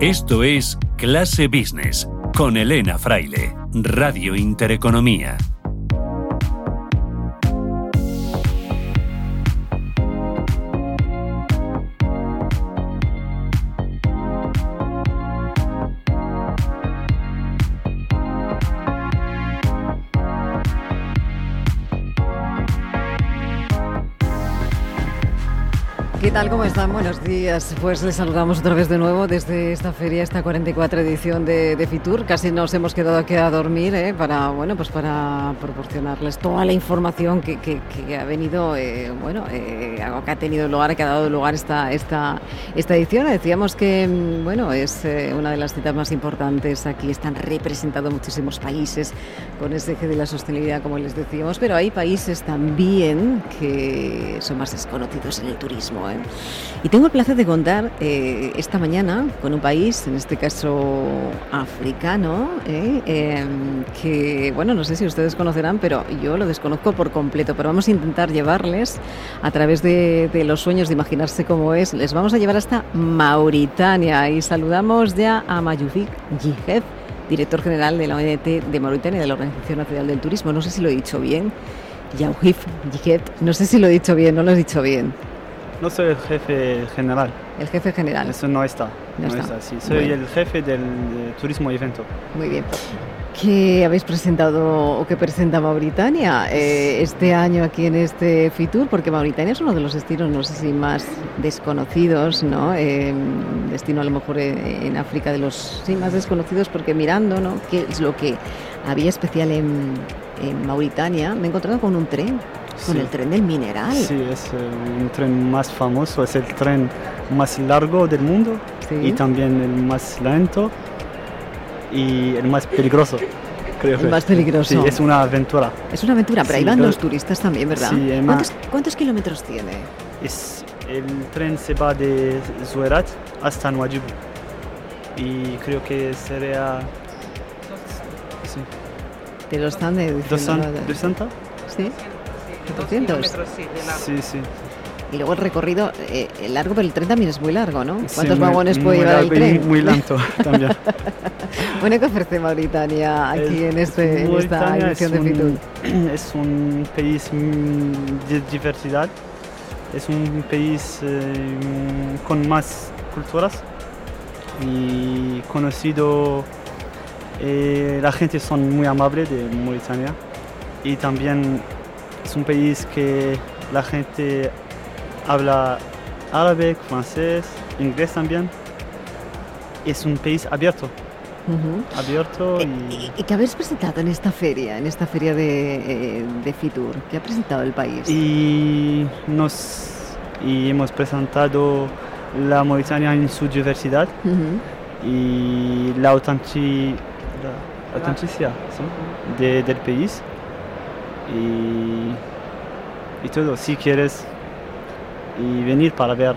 Esto es Clase Business con Elena Fraile, Radio Intereconomía. ¿Cómo están? Buenos días. Pues les saludamos otra vez de nuevo desde esta feria, esta 44 edición de, Fitur. Casi nos hemos quedado aquí a dormir ¿eh? para, bueno, pues para proporcionarles toda la información que, ha venido, eh, bueno, eh, que ha tenido lugar, que ha dado lugar esta, esta, esta edición. Decíamos que, mm, bueno, es eh, una de las citas más importantes. Aquí están representados muchísimos países con ese eje de la sostenibilidad, como les decíamos, pero hay países también que son más desconocidos en el turismo. Y tengo el placer de contar eh, esta mañana con un país, en este caso africano, eh, em, que, bueno, no sé si ustedes conocerán, pero yo lo desconozco por completo, pero vamos a intentar llevarles a través de, los sueños de imaginarse cómo es, les vamos a llevar hasta Mauritania y saludamos ya a Mayufik Jihed, director general de la ONT de Mauritania, de la Organización Nacional del Turismo. No sé si lo he dicho bien. Yaoufik Jihed, no sé si lo he dicho bien, no lo he dicho bien. No soy el jefe general. El jefe general. Eso no está. No, está. Sí, soy el jefe del turismo y evento. Muy bien. ¿Qué habéis presentado o qué presenta Mauritania eh, este año aquí en este Fitur? Porque Mauritania es uno de los destinos, no sé si más desconocidos, ¿no? Eh, destino a lo mejor en, África de los sí, más desconocidos, porque mirando, ¿no? ¿Qué es lo que había especial en, en Mauritania? Me he encontrado con un tren con el tren del mineral. Sí, es eh, un tren más famoso, es el tren más largo del mundo y también el más lento y el más peligroso. Creo el más peligroso. Sí, es una aventura. Es una aventura, pero ahí van los turistas también, ¿verdad? Sí, ¿Cuántos, kilómetros tiene? Es, el tren se va de Zuerat hasta Nuadhibu y creo que sería... Sí. ¿Te lo están diciendo? ¿200? Sí. 200. Sí, sí. Y luego el recorrido eh, largo, pero el tren también es muy largo, ¿no? ¿Cuántos vagones puede llevar el tren? Muy, lento también. bueno, ¿qué ofrece Mauritania aquí en, este, en esta edición de Fitur? Es un país mm, de diversidad, es un país eh, con más culturas y conocido. Eh, la gente son muy amable de Mauritania y también es un país que la gente habla árabe, francés, inglés también. Es un país abierto. Abierto eh, y... ¿Y qué habéis presentado en esta feria, en esta feria de, eh, Fitur? ¿Qué ha presentado el país? Y, nos, y hemos presentado la Mauritania en su diversidad y la, autenticidad del país y, todo, si quieres y venir para ver.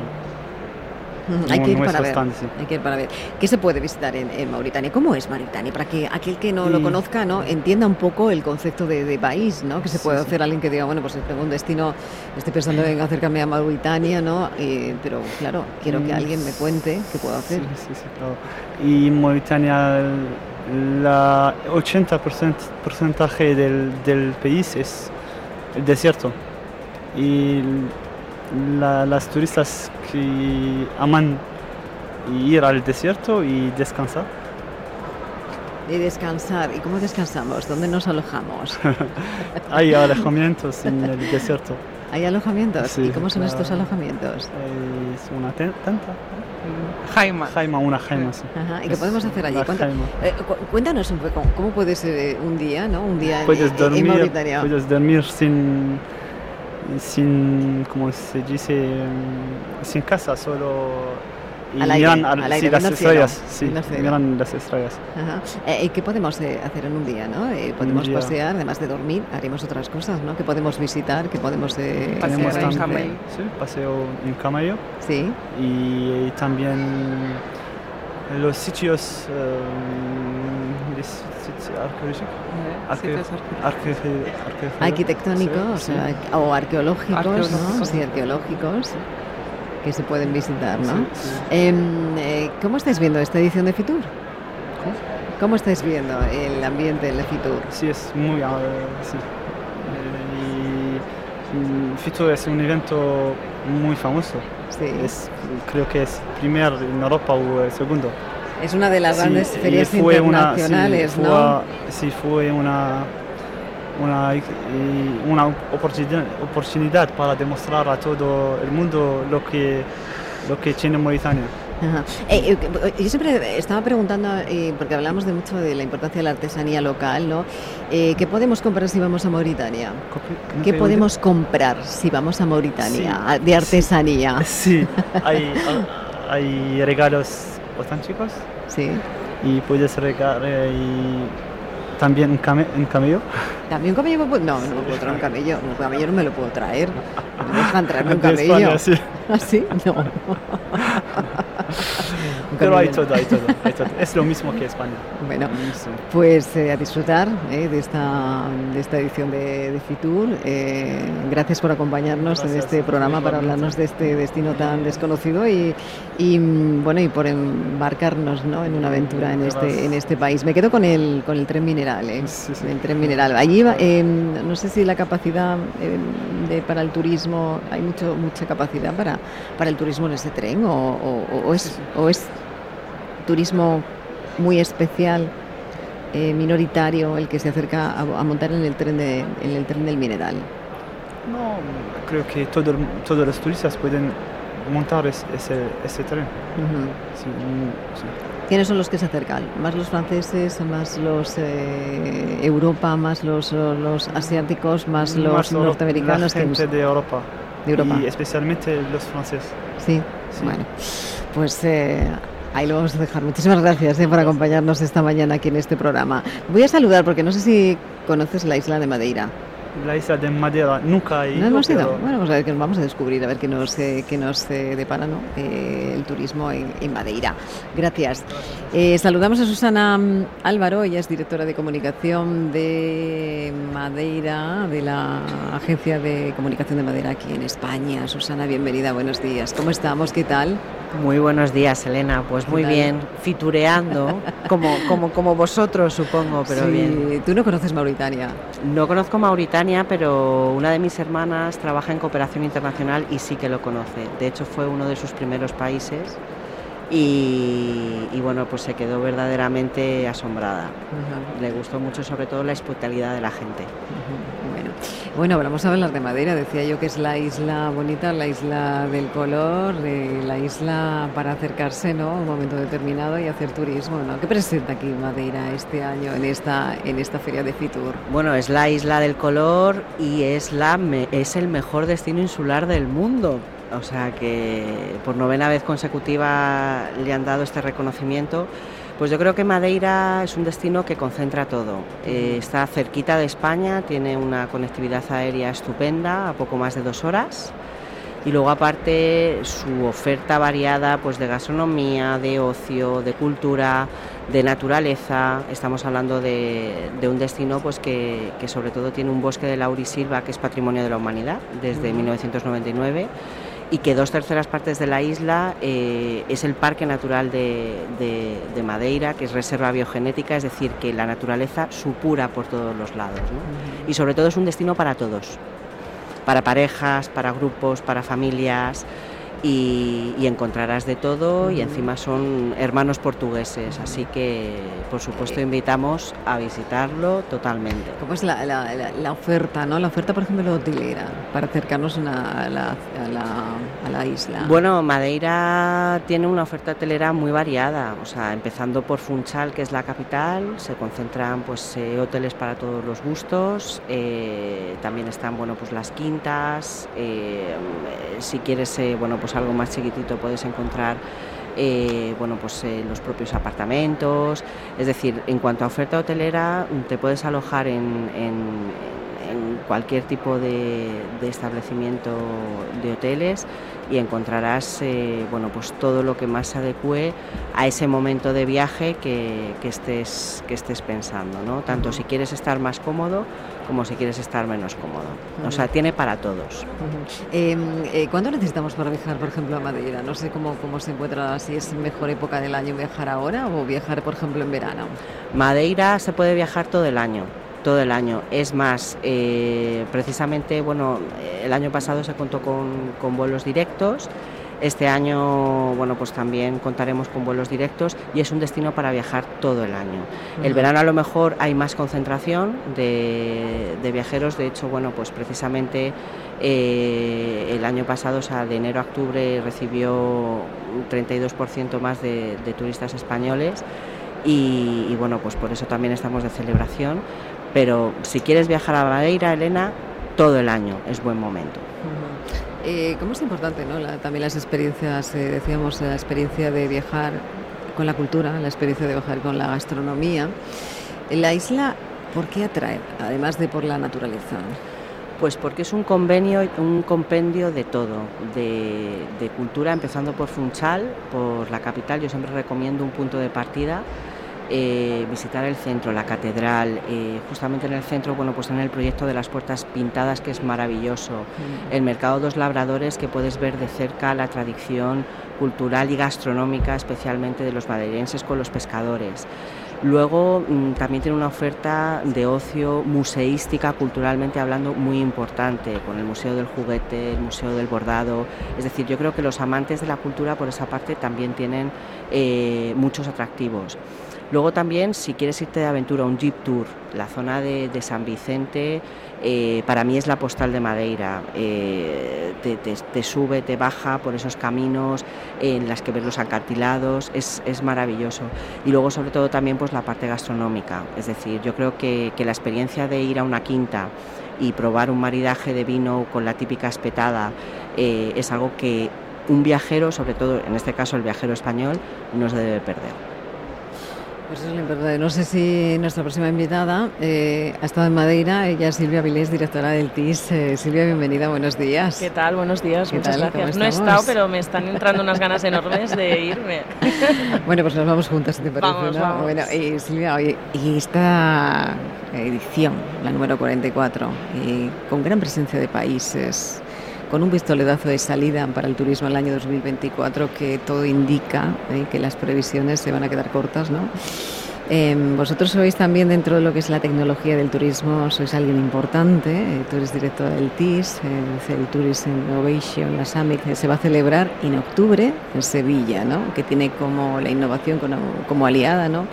hay, que ir para ver hay que ir para ver. ¿Qué se puede visitar en, Mauritania? ¿Cómo es Mauritania? Para que aquel que no lo conozca no entienda un poco el concepto de, país, ¿no? Que se puede hacer alguien que diga, bueno, pues tengo un destino, estoy pensando en acercarme a Mauritania, ¿no? pero claro, quiero que mm, alguien me cuente qué puedo hacer. Sí, sí, claro. Y Mauritania la 80% porcentaje del, del, país es el desierto. Y las turistas que aman ir al desierto y descansar. Y descansar. ¿Y cómo descansamos? ¿Dónde nos alojamos? Hay alojamientos en el desierto. ¿Hay alojamientos? ¿Y cómo son estos alojamientos? Es una tenta. Jaima. Jaima, una jaima, sí. ¿Y qué podemos hacer allí? Eh, cuéntanos un poco, ¿cómo puede ser eh, un día, ¿no? Un día puedes dormir, Mauritania. Puedes dormir sin, sin, como se dice, sin casa, solo y al aire, miran las estrellas, sí, miran las estrellas. ¿Y qué podemos eh, hacer en un día? ¿no? Eh, podemos pasear, además de dormir, haremos otras cosas, ¿no? Que podemos visitar, que podemos eh, pasear en camello. Sí, paseo en camello. Sí. Y, también los sitios, arqueológicos, o, arqueológicos, ¿no? Sí, arqueológicos. Que se pueden visitar, ¿no? Sí, sí. Em, eh, ¿Cómo estáis viendo esta edición de Fitur? ¿Cómo? ¿Cómo estáis viendo el ambiente en la Fitur? Sí, es muy... ah, sí. Eh, y mm, Fitur es un evento muy famoso. Sí. Es, creo que es primer en Europa o el segundo. Es una de las Sí, grandes ferias fue una- internacionales, sí, ¿no? fue- Sí, fue una, una, una oportunidad, oportunidad para demostrar a todo el mundo lo que, lo que tiene Mauritania. Ajá. Eh, eh, yo siempre estaba preguntando, eh, porque hablamos de mucho de la importancia de la artesanía local, ¿no? Eh, ¿Qué podemos comprar si vamos a Mauritania? ¿No ¿Qué podemos comprar si vamos a Mauritania Sí, de artesanía? Sí, hay, hay regalos auténticos Sí. y puedes regalar y también un, came- un camello. ¿También un camello? me puedo- No, no me puedo traer un camello. Un camello no me lo puedo traer. No me dejan traerme un camello. España, sí. ¿Ah? No. Pero hay todo, hay todo, hay todo. Es lo mismo que España. Bueno. Pues eh, a disfrutar eh, de, esta, de esta edición de, de Fitur. Eh, gracias por acompañarnos en este programa para hablarnos de este destino tan desconocido y, y, mm, bueno y por embarcarnos ¿no? en una aventura en este, en este país. Me quedo con el, con el tren mineral. eh, Sí, sí. El tren mineral. Allí va, eh, no sé si la capacidad eh, de, para el turismo, hay mucho, mucha capacidad para, para el turismo en ese tren o, o- o es, o es turismo muy especial, eh, minoritario, el que se acerca a, a montar en el tren de, en el tren del mineral. No, creo que todo, todos los turistas pueden montar es- ese, ese tren. Ujú. Sí, mm, sí. ¿Quiénes son los que se acercan? ¿Más los franceses, más los eh, Europa, más los, los asiáticos, más los Más norteamericanos? La gente de Europa. De Europa. Y especialmente los franceses. Sí, Sí. bueno, pues eh, ahí lo vamos a dejar. Muchísimas gracias eh, por acompañarnos esta mañana aquí en este programa. Voy a saludar porque no sé si conoces la isla de Madeira. La isla de Madeira nunca he ¿No ido, hemos ido? pero Bueno, pues a ver qué nos vamos a descubrir, a ver qué nos, eh, qué nos eh, depara ¿no? Eh, el turismo en, en Madeira. Gracias. Eh, saludamos a Susana mm, Álvaro, ella es directora de comunicación de Madeira, de la Agencia de Comunicación de Madeira aquí en España. Susana, bienvenida, buenos días. ¿Cómo estamos? ¿Qué tal? Muy buenos días, Elena. Pues muy bien, fitureando, como, como, como vosotros, supongo, pero Sí, bien. Tú no conoces Mauritania. No conozco Mauritania, pero una de mis hermanas trabaja en cooperación internacional y sí que lo conoce. De hecho, fue uno de sus primeros países y, y bueno, pues se quedó verdaderamente asombrada. Le gustó mucho, sobre todo, la hospitalidad de la gente. Bueno, vamos a hablar de Madeira. Decía yo que es la isla bonita, la isla del color, eh, la isla para acercarse, ¿no? A un momento determinado y hacer turismo, ¿no? ¿Qué presenta aquí Madeira este año en esta en esta feria de Fitur? Bueno, es la isla del color y es, la es el mejor destino insular del mundo. O sea que por novena vez consecutiva le han dado este reconocimiento. Pues yo creo que Madeira es un destino que concentra todo. Eh, está cerquita de España, tiene una conectividad aérea estupenda, a poco más de dos horas. Y luego aparte su oferta variada pues de gastronomía, de ocio, de cultura, de naturaleza. Estamos hablando de, de un destino pues que, que sobre todo tiene un bosque de laurisilva que es patrimonio de la humanidad desde 1999 y que dos terceras partes de la isla eh, es el Parque Natural de, de- de Madeira, que es reserva biogenética, es decir, que la naturaleza supura por todos los lados. ¿no? Y sobre todo es un destino para todos, para parejas, para grupos, para familias. Y, y encontrarás de todo y encima son hermanos portugueses, así que por supuesto invitamos a visitarlo totalmente. ¿Cómo es la, la- la- la oferta, no? La oferta, por ejemplo, hotelera para acercarnos a la, a la, a la- a la isla. Bueno, Madeira tiene una oferta hotelera muy variada, o sea, empezando por Funchal, que es la capital, se concentran pues eh, hoteles para todos los gustos, eh, también están bueno pues las quintas, eh, si quieres bueno pues algo más chiquitito puedes encontrar eh, bueno pues eh, los propios apartamentos, es decir, en cuanto a oferta hotelera te puedes alojar en, en- en cualquier tipo de, de establecimiento de hoteles y encontrarás eh, bueno pues todo lo que más se adecue a ese momento de viaje que, que estés que estés pensando ¿no? tanto si quieres estar más cómodo como si quieres estar menos cómodo. O sea, tiene para todos. Em, eh, ¿Cuándo necesitamos para viajar, por ejemplo, a Madeira? No sé cómo, cómo se encuentra, si es mejor época del año viajar ahora o viajar, por ejemplo, en verano. Madeira se puede viajar todo el año todo el año. Es más, eh, precisamente, bueno, el año pasado se contó con, con vuelos directos este año, bueno, pues también contaremos con vuelos directos y es un destino para viajar todo el año. El verano a lo mejor hay más concentración de, viajeros, de hecho, bueno, pues precisamente eh, el año pasado, o sea, de enero a octubre recibió un 32% más de, turistas españoles y, y, bueno, pues por eso también estamos de celebración. Pero si quieres viajar a Madeira, Elena, todo el año es buen momento. Eh, ¿Cómo es importante ¿no? también las experiencias, eh, decíamos, la experiencia de viajar con la cultura, la experiencia de viajar con la gastronomía? La isla, ¿por qué atrae, además de por la naturaleza? Pues porque es un convenio, un compendio de todo, de cultura, empezando por Funchal, por la capital. Yo siempre recomiendo un punto de partida eh, visitar el centro, la catedral, eh, justamente en el centro, bueno, pues en el proyecto de las puertas pintadas que es maravilloso, mm. el mercado de los labradores que puedes ver de cerca la tradición cultural y gastronómica, especialmente de los madeirenses con los pescadores. Luego mm, también tiene una oferta de ocio museística, culturalmente hablando, muy importante, con el Museo del Juguete, el Museo del Bordado. Es decir, yo creo que los amantes de la cultura por esa parte también tienen eh, muchos atractivos. Luego también, si quieres irte de aventura, un Jeep Tour, la zona de, San Vicente, eh, para mí es la postal de Madeira. Eh, te, sube, te baja por esos caminos en las que ves los acantilados, es, maravilloso. Y luego, sobre todo, también pues la parte gastronómica. Es decir, yo creo que, la experiencia de ir a una quinta y probar un maridaje de vino con la típica espetada eh, es algo que un viajero, sobre todo en este caso el viajero español, no se debe perder. Pues eso es lo importante. No sé si nuestra próxima invitada eh, ha estado en Madeira. Ella es Silvia Vilés, directora del TIS. Eh, Silvia, bienvenida, buenos días. ¿Qué tal? Buenos días, muchas gracias. No he estado, pero me están entrando unas ganas enormes de irme. bueno, pues nos vamos juntas, si te parece. Vamos, vamos. Bueno, y Silvia, oye, y esta edición, la número 44, y con gran presencia de países con un pistoletazo de salida para el turismo el año 2024 que todo indica ¿eh? que las previsiones se van a quedar cortas, ¿no? Em, vosotros sois también dentro de lo que es la tecnología del turismo, sois alguien importante, eh, tú eres director del TIS, eh, el Tourism Innovation, la Summit, se va a celebrar en octubre en Sevilla, ¿no? que tiene como la innovación como, como aliada, ¿no?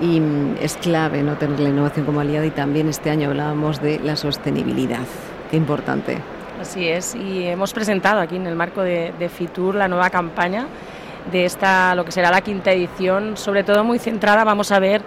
y mm, es clave no tener la innovación como aliada y también este año hablábamos de la sostenibilidad, qué importante. Así es, y hemos presentado aquí en el marco de, Fitur la nueva campaña de esta, lo que será la quinta edición, sobre todo muy centrada, vamos a ver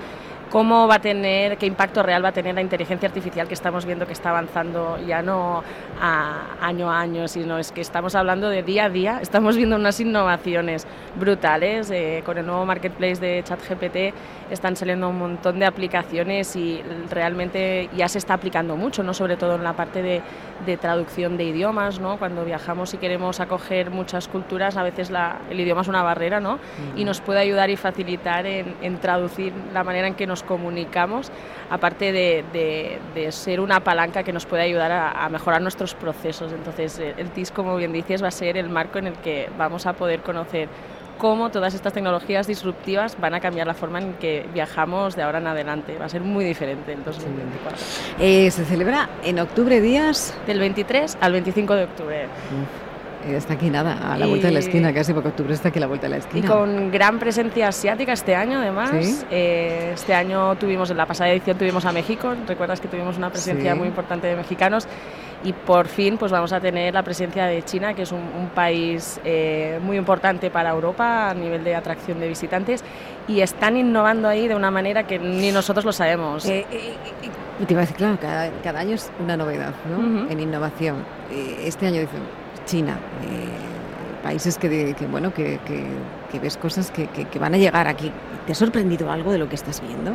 cómo va a tener, qué impacto real va a tener la inteligencia artificial que estamos viendo que está avanzando ya no a año a año, sino es que estamos hablando de día a día, estamos viendo unas innovaciones brutales, eh, con el nuevo marketplace de ChatGPT están saliendo un montón de aplicaciones y realmente ya se está aplicando mucho, ¿no? sobre todo en la parte de, traducción de idiomas, ¿no? cuando viajamos y queremos acoger muchas culturas, a veces el idioma es una barrera ¿no? y nos puede ayudar y facilitar en traducir la manera en que nos comunicamos, aparte de, ser una palanca que nos puede ayudar a, mejorar nuestros procesos. Entonces, eh, el TIS, como bien dices, va a ser el marco en el que vamos a poder conocer cómo todas estas tecnologías disruptivas van a cambiar la forma en que viajamos de ahora en adelante. Va a ser muy diferente el 2024. Eh, se celebra en octubre días. Del 23 al 25 de octubre. Está aquí nada, a la vuelta de la esquina, casi porque octubre está aquí a la vuelta de la esquina. Y con gran presencia asiática este año, además. Eh, este año tuvimos, en la pasada edición tuvimos a México, recuerdas que tuvimos una presencia muy importante de mexicanos. Y por fin pues vamos a tener la presencia de China, que es un, país eh, muy importante para Europa a nivel de atracción de visitantes. Y están innovando ahí de una manera que ni nosotros lo sabemos. te iba a decir, claro, cada, año es una novedad ¿no? en innovación. este año dicen China, eh, países que, bueno, que, que ves cosas que, que, van a llegar aquí. ¿Te ha sorprendido algo de lo que estás viendo?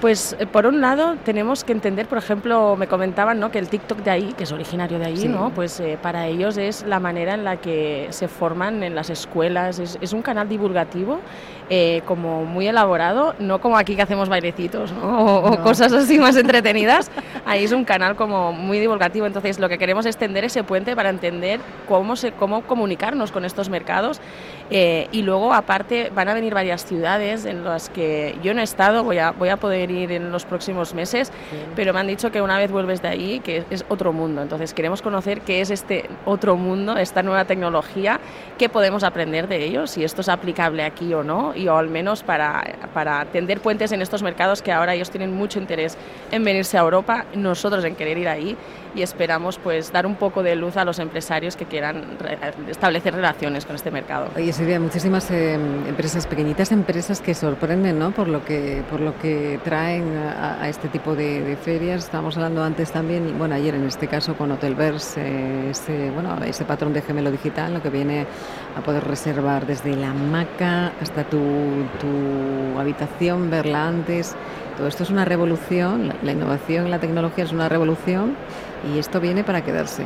Pues eh, por un lado tenemos que entender, por ejemplo, me comentaban ¿no? que el TikTok de ahí, que es originario de ahí, ¿no? pues eh, para ellos es la manera en la que se forman en las escuelas, es, es un canal divulgativo eh, como muy elaborado, no como aquí que hacemos bailecitos o, cosas así más entretenidas. Ahí es un canal como muy divulgativo, entonces lo que queremos es tender ese puente para entender cómo, se, cómo comunicarnos con estos mercados. Eh, y luego aparte van a venir varias ciudades en las que yo no he estado, voy a, voy a poder ir en los próximos meses, pero me han dicho que una vez vuelves de ahí que es otro mundo, entonces queremos conocer qué es este otro mundo, esta nueva tecnología, qué podemos aprender de ellos, si esto es aplicable aquí o no y o al menos para, para tender puentes en estos mercados que ahora ellos tienen mucho interés en venirse a Europa, nosotros en querer ir ahí y esperamos pues dar un poco de luz a los empresarios que quieran establecer relaciones con este mercado. Oye, Silvia, muchísimas eh, empresas, pequeñitas empresas que sorprenden ¿no? por, lo que, por lo que traen a, este tipo de, ferias. Estábamos hablando antes también, bueno, ayer en este caso con Hotelverse, eh, ese, bueno, ese patrón de gemelo digital, lo que viene a poder reservar desde la hamaca hasta tu, tu habitación, verla antes. Todo esto es una revolución, la, la innovación, la tecnología es una revolución y esto viene para quedarse.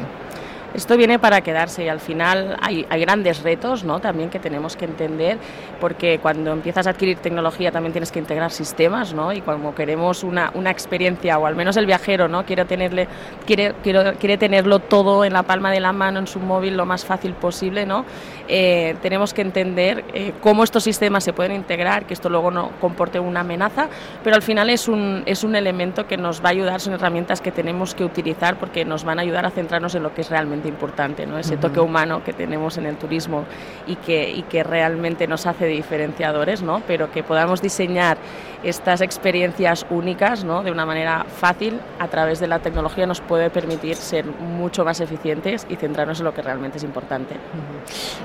Esto viene para quedarse y al final hay, grandes retos ¿no? también que tenemos que entender porque cuando empiezas a adquirir tecnología también tienes que integrar sistemas ¿no? y cuando queremos una, una experiencia o al menos el viajero ¿no? quiere, tenerle, quiere, quiere, quiere, tenerlo todo en la palma de la mano en su móvil lo más fácil posible, ¿no? Eh, tenemos que entender eh, cómo estos sistemas se pueden integrar, que esto luego no comporte una amenaza, pero al final es un, es un elemento que nos va a ayudar, son herramientas que tenemos que utilizar porque nos van a ayudar a centrarnos en lo que es realmente importante, ¿no? ese toque humano que tenemos en el turismo y que, y que realmente nos hace diferenciadores, ¿no? pero que podamos diseñar estas experiencias únicas ¿no? de una manera fácil a través de la tecnología nos puede permitir ser mucho más eficientes y centrarnos en lo que realmente es importante.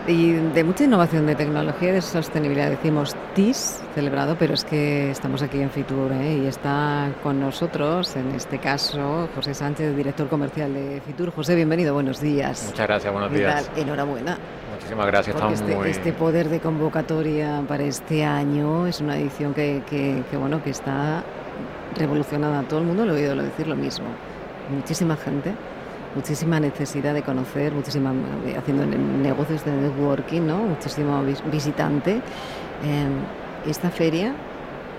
Y de mucha innovación de tecnología y de sostenibilidad decimos TIS celebrado, pero es que estamos aquí en Fitur ¿eh? y está con nosotros, en este caso, José Sánchez, director comercial de Fitur. José, bienvenido, buenos días. Muchas gracias, buenos días. Enhorabuena. Muchísimas gracias, estamos este, muy... este poder de convocatoria para este año es una edición que, que, que bueno, que está revolucionada. Todo el mundo lo ha oído decir lo mismo. Muchísima gente muchísima necesidad de conocer, muchísima eh, haciendo negocios de networking, ¿no? muchísimo visitante. Eh, esta feria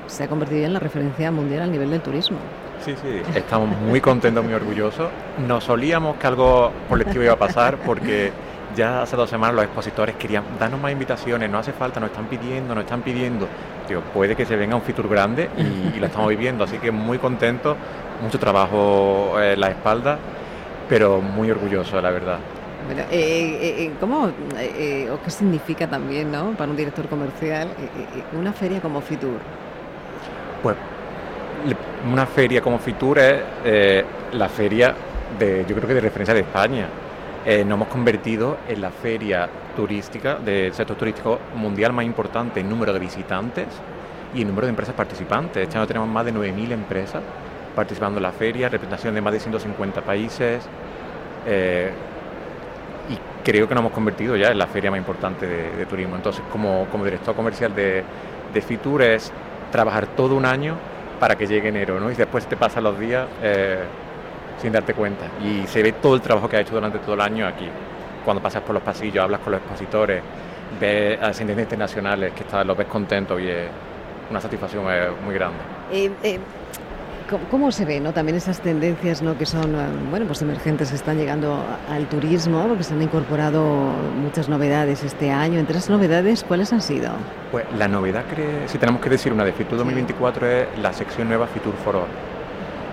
se ha convertido en la referencia mundial al nivel del turismo. Sí, sí, estamos muy contentos, muy orgullosos. Nos solíamos que algo colectivo iba a pasar porque ya hace dos semanas los expositores querían darnos más invitaciones, no hace falta, nos están pidiendo, nos están pidiendo. Digo, puede que se venga un Fitur grande y, lo estamos viviendo, así que muy contentos, mucho trabajo en la espalda, pero muy orgulloso, la verdad. Bueno, eh, eh, eh, ¿cómo o qué significa también ¿no? para un director comercial una feria como Fitur? Pues una feria como Fitur es la feria de, yo creo que de referencia de España. nos hemos convertido en la feria turística del sector turístico mundial más importante en número de visitantes y en número de empresas participantes. Este año tenemos más de 9.000 empresas participando en la feria, representación de más de 150 países. Eh, y creo que nos hemos convertido ya en la feria más importante de, turismo. Entonces, como, como, director comercial de, de Fitur es trabajar todo un año para que llegue enero, ¿no? Y después te pasan los días eh, sin darte cuenta. Y se ve todo el trabajo que ha hecho durante todo el año aquí. Cuando pasas por los pasillos, hablas con los expositores, ves a ascendentes internacionales que están, los ves contentos y es una satisfacción eh, muy grande. ¿Cómo, se ve ¿no? también esas tendencias ¿no? que son eh, bueno, pues emergentes que están llegando al turismo? Porque se han incorporado muchas novedades este año. Entre esas novedades, ¿cuáles han sido? Pues la novedad, si tenemos que decir una de Fitur 2024, es la sección nueva Fitur for All.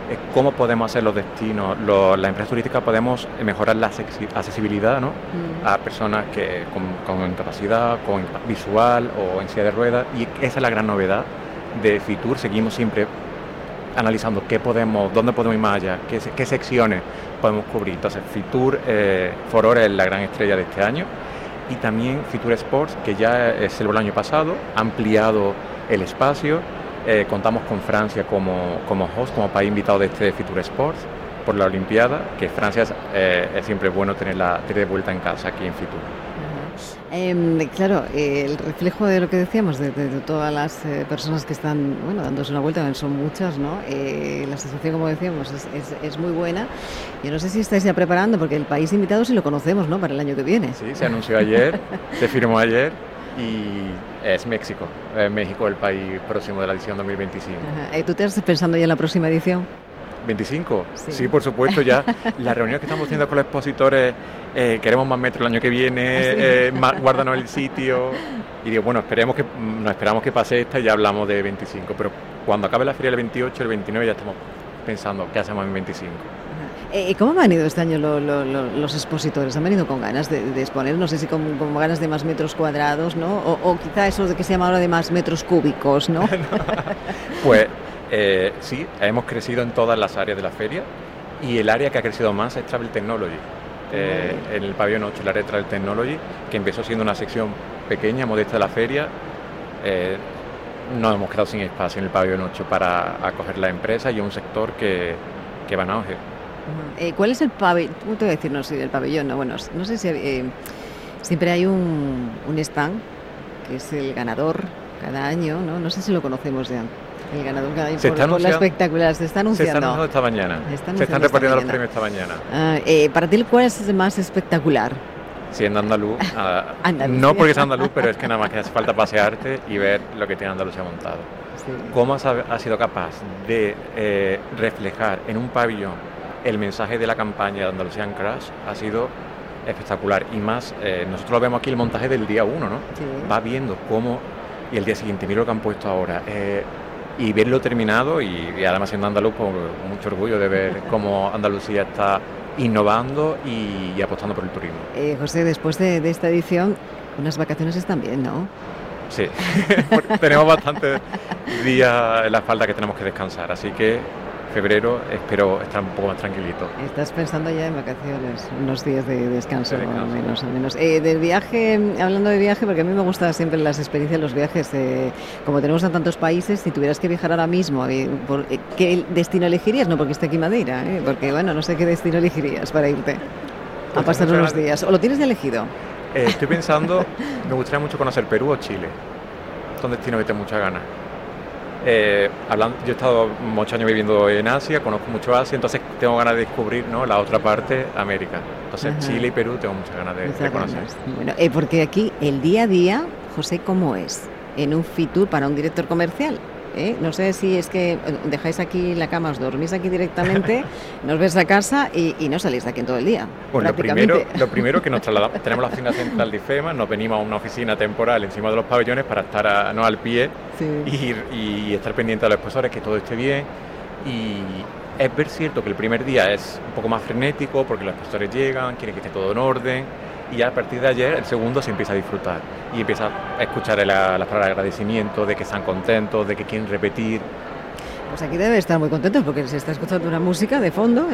Es cómo podemos hacer los destinos, las empresas turísticas podemos mejorar la accesibilidad ¿no? Mm. a personas que con, con incapacidad, con visual o en silla de ruedas. Y esa es la gran novedad de Fitur. Seguimos siempre analizando qué podemos, dónde podemos ir más allá, qué, secciones podemos cubrir. Entonces, Fitur eh, es la gran estrella de este año y también Fitur Sports, que ya se el año pasado, ha ampliado el espacio. Eh, contamos con Francia como, como host, como país invitado de este Fitur Sports por la Olimpiada, que Francia es, eh, siempre bueno tenerla tener de vuelta en casa aquí en Fitur. Em, claro, el reflejo de lo que decíamos, de, todas las eh, personas que están bueno, dándose una vuelta, son muchas, ¿no? Eh, la sensación, como decíamos, es, es, muy buena. Yo no sé si estáis ya preparando, porque el país invitado sí lo conocemos, ¿no? Para el año que viene. Sí, se anunció ayer, se firmó ayer y es México. México el país próximo de la edición 2025. ¿Y ¿Tú te estás pensando ya en la próxima edición? 25. Sí. por supuesto, ya la reunión que estamos haciendo con los expositores, eh, queremos más metros el año que viene, ¿Ah, eh, guárdanos el sitio. Y digo, bueno, esperemos que, mm, nos esperamos que pase esta y ya hablamos de 25, pero cuando acabe la feria el 28, el 29 ya estamos pensando qué hacemos en 25. Eh, ¿Cómo han venido este año los expositores? ¿Han venido con ganas de, exponer? No sé si con, ganas de más metros cuadrados, ¿no? O, o, quizá eso de que se llama ahora de más metros cúbicos, ¿no? pues eh, sí, hemos crecido en todas las áreas de la feria y el área que ha crecido más es Travel Technology. Eh, en el pabellón 8, el área de Travel Technology, que empezó siendo una sección pequeña, modesta de la feria, eh, nos hemos quedado sin espacio en el pabellón 8 para acoger la empresa y un sector que, que va en auge. Eh, ¿Cuál es el pabellón? ¿Cómo te voy a decir? No sé, el pabellón, no, bueno, no sé si siempre hay un, un stand que es el ganador cada año, ¿no? No sé si lo conocemos ya. El ganador cada se está por, la espectacular, se está anunciando. Se está anunciando esta mañana. Se, están repartiendo los premios esta mañana. Ah, eh, para ti, ¿cuál es el más espectacular? Siendo andaluz, ah, no porque sea andaluz, pero es que nada más que hace falta pasearte y ver lo que tiene Andalucía montado. ¿Cómo has, ha sido capaz de eh, reflejar en un pabellón el mensaje de la campaña de Andalucía en Crash? Ha sido espectacular. Y más, eh, nosotros lo vemos aquí el montaje del día uno, ¿no? Va viendo cómo, y el día siguiente, mira lo que han puesto ahora. Eh, y verlo terminado y, además siendo andaluz, con pues, mucho orgullo de ver cómo Andalucía está innovando y, apostando por el turismo. Eh, José, después de, esta edición, unas vacaciones están bien, ¿no? Sí, tenemos bastantes días en la espalda que tenemos que descansar, así que febrero espero estar un poco más tranquilito. Estás pensando ya en vacaciones, unos días de descanso, al menos. menos. Eh, del viaje, hablando de viaje, porque a mí me gustan siempre las experiencias, los viajes, eh, como tenemos en tantos países, si tuvieras que viajar ahora mismo, eh, por, ¿qué destino elegirías? No porque esté aquí Madeira, porque bueno, no sé qué destino elegirías para irte a pues pasar unos días. ¿O lo tienes ya elegido? estoy pensando, me gustaría mucho conocer Perú o Chile. Son destinos que tengo muchas ganas. Eh, hablando, yo he estado muchos años viviendo en Asia, conozco mucho Asia, entonces tengo ganas de descubrir ¿no? la otra parte, América. Entonces Chile y Perú tengo muchas ganas de, conocer. Bueno, eh, porque aquí el día a día, José, ¿cómo es? En un Fitur para un director comercial. ¿Eh? No sé si es que dejáis aquí la cama, os dormís aquí directamente, nos ves a casa y, no salís de aquí en todo el día. Bueno, lo primero, lo primero que nos trasladamos, tenemos la oficina central de IFEMA, nos venimos a una oficina temporal encima de los pabellones para estar no al pie y, y, estar pendiente de los expositores, que todo esté bien. Y es ver cierto que el primer día es un poco más frenético porque los expositores llegan, quieren que esté todo en orden y ya a partir de ayer el segundo se empieza a disfrutar y empieza a escuchar las palabras de agradecimiento, de que están contentos, de que quieren repetir, pues aquí debe estar muy contentos porque se está escuchando una música de fondo.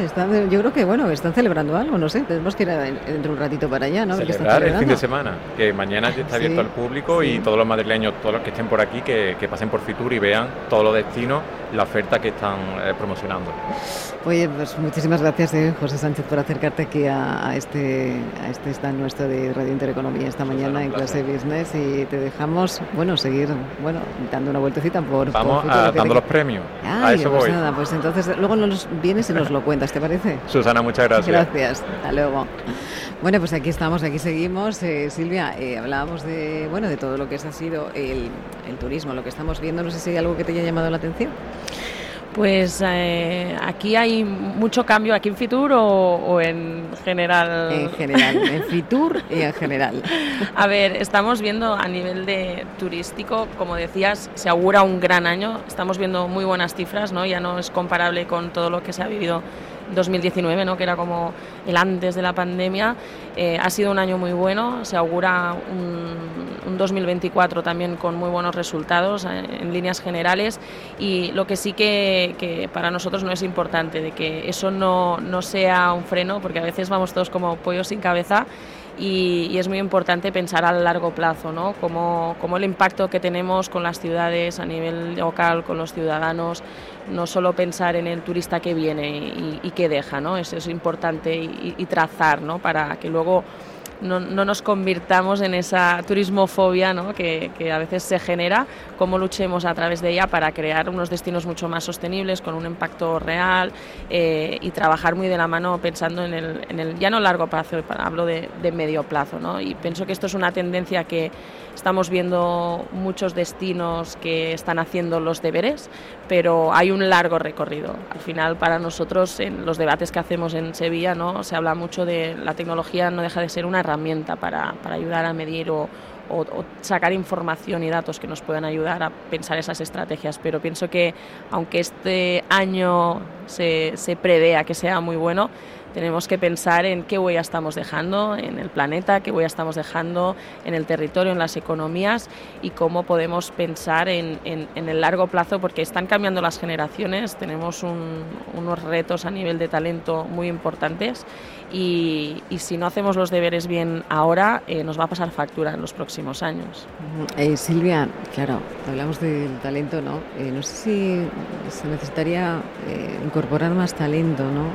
yo creo que, bueno, están celebrando algo, no sé. Tenemos que ir dentro de un ratito para allá, ¿no? Celebrar el fin de semana, que mañana está abierto al público y todos los madrileños, todos los que estén por aquí, que, pasen por Fitur y vean todos los destinos, la oferta que están eh, promocionando. Oye, pues muchísimas gracias, eh, José Sánchez, por acercarte aquí a, este, a este stand nuestro de Radio Intereconomía esta mañana en clase business y te dejamos, bueno, seguir, bueno, dando una vueltecita por... Vamos dando los premios. Ay, pues nada, pues entonces luego nos vienes y nos lo cuentas, ¿te parece? Susana, muchas gracias. Gracias, hasta luego. Bueno, pues aquí estamos, aquí seguimos. Eh, Silvia, eh, hablábamos de, bueno, de todo lo que ha sido el, el turismo, lo que estamos viendo. No sé si hay algo que te haya llamado la atención. Pues eh, aquí hay mucho cambio, aquí en Fitur o, en general. En general, en Fitur y en general. A ver, estamos viendo a nivel de turístico, como decías, se augura un gran año. Estamos viendo muy buenas cifras, ¿no? Ya no es comparable con todo lo que se ha vivido 2019, ¿no? que era como el antes de la pandemia. Eh, ha sido un año muy bueno, se augura un, 2024 también con muy buenos resultados eh, en líneas generales y lo que sí que, para nosotros no es importante, de que eso no, no sea un freno, porque a veces vamos todos como pollos sin cabeza y, es muy importante pensar a largo plazo, ¿no? Como, el impacto que tenemos con las ciudades a nivel local, con los ciudadanos, no solo pensar en el turista que viene y, que deja, ¿no? Eso es importante y, trazar, ¿no? Para que luego no, nos convirtamos en esa turismofobia ¿no? que, a veces se genera, cómo luchemos a través de ella para crear unos destinos mucho más sostenibles, con un impacto real eh, y trabajar muy de la mano pensando en el, en el ya no largo plazo, hablo de, de medio plazo. ¿no? Y pienso que esto es una tendencia que estamos viendo muchos destinos que están haciendo los deberes, pero hay un largo recorrido. Al final, para nosotros, en los debates que hacemos en Sevilla, ¿no? se habla mucho de la tecnología, no deja de ser una herramienta para, para ayudar a medir o, o, sacar información y datos que nos puedan ayudar a pensar esas estrategias. Pero pienso que, aunque este año se, se prevea que sea muy bueno, tenemos que pensar en qué huella estamos dejando en el planeta, qué huella estamos dejando en el territorio, en las economías y cómo podemos pensar en, el largo plazo, porque están cambiando las generaciones, tenemos unos retos a nivel de talento muy importantes y, si no hacemos los deberes bien ahora, eh, nos va a pasar factura en los próximos años. Eh, Silvia, claro, hablamos del talento, ¿no? Eh, no sé si se necesitaría incorporar más talento ¿no?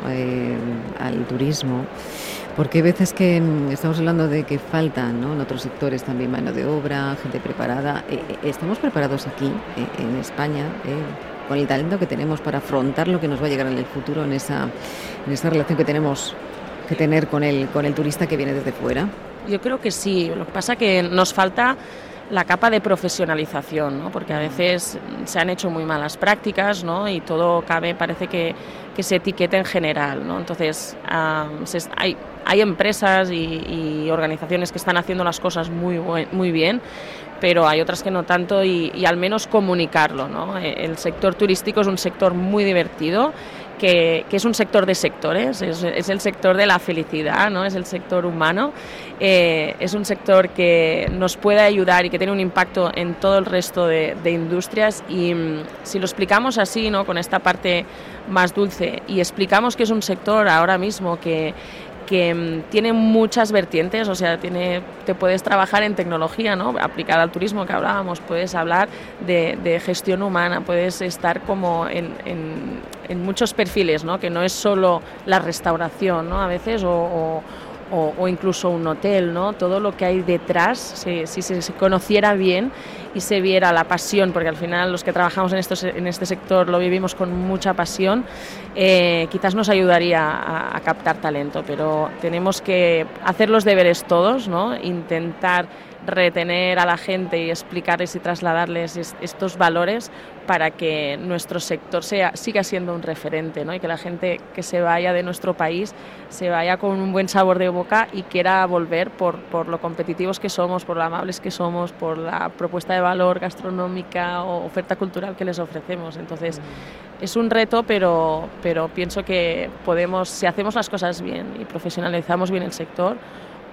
al turismo, porque hay veces que mm, estamos hablando de que faltan ¿no? en otros sectores también mano de obra, gente preparada. ¿Estamos preparados aquí, en España? con el talento que tenemos para afrontar lo que nos va a llegar en el futuro en esa, en esa relación que tenemos que tener con el, con el turista que viene desde fuera? Yo creo que sí. Lo que pasa es que nos falta la capa de profesionalización, ¿no? porque a veces se han hecho muy malas prácticas ¿no? y todo cabe, parece que, que se etiqueta en general. ¿no? Entonces, hay, hay empresas y, organizaciones que están haciendo las cosas muy, muy bien, pero hay otras que no tanto y, y al menos comunicarlo. ¿no? El sector turístico es un sector muy divertido que, es un sector de sectores, es, el sector de la felicidad, ¿no? es el sector humano, eh, es un sector que nos puede ayudar y que tiene un impacto en todo el resto de, industrias y mm, si lo explicamos así, ¿no? con esta parte más dulce y explicamos que es un sector ahora mismo que, que mm, tiene muchas vertientes, o sea, tiene, te puedes trabajar en tecnología, ¿no? aplicada al turismo que hablábamos, puedes hablar de, gestión humana, puedes estar como en, en, muchos perfiles, ¿no? que no es solo la restauración ¿no? a veces o o, incluso un hotel, ¿no? Todo lo que hay detrás, si, se, conociera bien y se viera la pasión, porque al final los que trabajamos en, en este sector lo vivimos con mucha pasión, eh, quizás nos ayudaría a, a, captar talento, pero tenemos que hacer los deberes todos, ¿no? Intentar retener a la gente y explicarles y trasladarles estos valores para que nuestro sector sea, siga siendo un referente ¿no? y que la gente que se vaya de nuestro país se vaya con un buen sabor de boca y quiera volver por, por lo competitivos que somos, por lo amables que somos, por la propuesta de valor gastronómica o oferta cultural que les ofrecemos. Entonces, es un reto, pero, pero pienso que podemos, si hacemos las cosas bien y profesionalizamos bien el sector,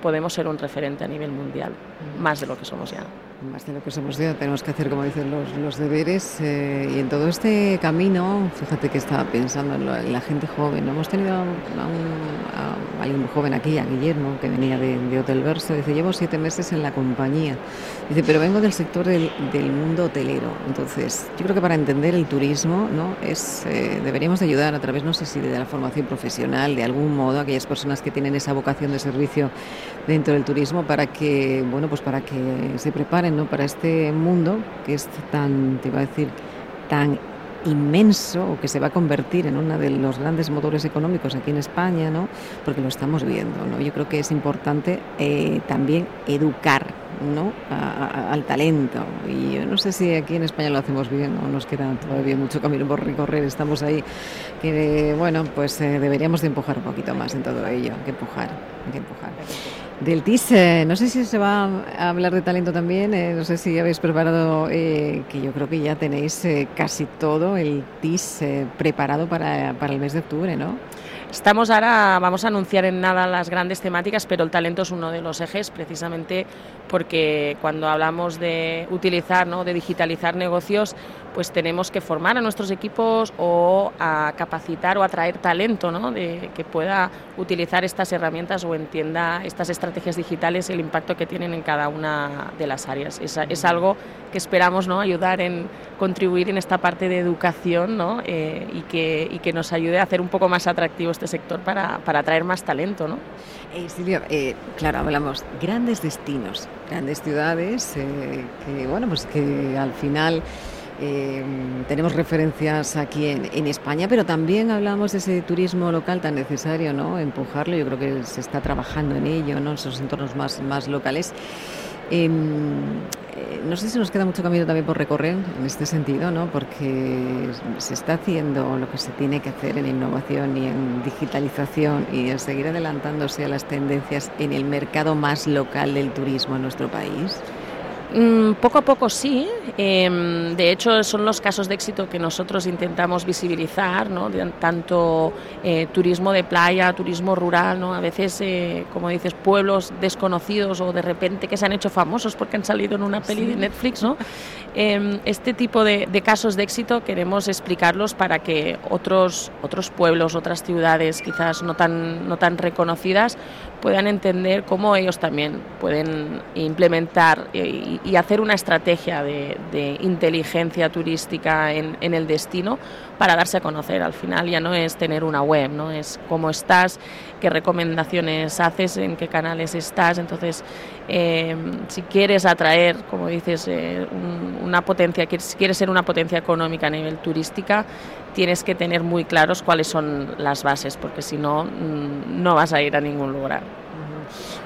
podemos ser un referente a nivel mundial, más de lo que somos ya más de lo que somos ya, tenemos que hacer, como dicen, los, los deberes. Eh, y en todo este camino, fíjate que estaba pensando en, la gente joven. Hemos tenido a, un, a, alguien joven aquí, a Guillermo, que venía de, Hotel Verso. Dice, llevo siete meses en la compañía. Dice, pero vengo del sector del, del mundo hotelero. Entonces, yo creo que para entender el turismo, ¿no? es eh, deberíamos ayudar a través, no sé si de la formación profesional, de algún modo, a aquellas personas que tienen esa vocación de servicio dentro del turismo para que, bueno, pues para que se preparen ¿no? para este mundo que es tan, te iba a decir, tan inmenso o que se va a convertir en uno de los grandes motores económicos aquí en España, ¿no? porque lo estamos viendo. ¿no? Yo creo que es importante eh, también educar ¿no? al talento. Y yo no sé si aquí en España lo hacemos bien, ¿no? nos queda todavía mucho camino por recorrer, estamos ahí, que bueno, pues eh, deberíamos de empujar un poquito más en todo ello, que empujar, que empujar. Del TIS, eh, no sé si se va a hablar de talento también, eh, no sé si habéis preparado, eh, que yo creo que ya tenéis casi todo el TIS preparado para, para el mes de octubre, ¿no? Estamos ahora, vamos a anunciar en nada las grandes temáticas, pero el talento es uno de los ejes, precisamente porque cuando hablamos de utilizar, ¿no? de digitalizar negocios, pues tenemos que formar a nuestros equipos o a capacitar o atraer talento ¿no? de, que pueda utilizar estas herramientas o entienda estas estrategias digitales y el impacto que tienen en cada una de las áreas. Es, algo que esperamos ¿no? ayudar en contribuir en esta parte de educación ¿no? Eh, y, que, y que nos ayude a hacer un poco más atractivo este sector para, para atraer más talento. ¿no? Eh, Silvia, eh, claro, hablamos grandes destinos, grandes ciudades, que bueno, pues que al final eh, tenemos referencias aquí en, España, pero también hablamos de ese turismo local tan necesario, ¿no? Empujarlo, yo creo que se está trabajando en ello, ¿no? En esos entornos más, más locales. Em, eh, no sé si nos queda mucho camino también por recorrer en este sentido, ¿no? porque se está haciendo lo que se tiene que hacer en innovación y en digitalización y en seguir adelantándose a las tendencias en el mercado más local del turismo en nuestro país. Mm, poco a poco sí. Eh, de hecho, son los casos de éxito que nosotros intentamos visibilizar, ¿no? tanto eh, turismo de playa, turismo rural, ¿no? a veces, eh, como dices, pueblos desconocidos o de repente que se han hecho famosos porque han salido en una peli sí. de Netflix. ¿no? Em, este tipo de, de, casos de éxito queremos explicarlos para que otros, otros pueblos, otras ciudades quizás no tan, no tan reconocidas puedan entender cómo ellos también pueden implementar y, y hacer una estrategia de, de inteligencia turística en, en, el destino para darse a conocer. Al final ya no es tener una web, ¿no? es cómo estás, qué recomendaciones haces, en qué canales estás. Entonces, eh, si quieres atraer, como dices, eh, un, una potencia, si quieres ser una potencia económica a nivel turística, tienes que tener muy claros cuáles son las bases, porque si no, mm, no vas a ir a ningún lugar.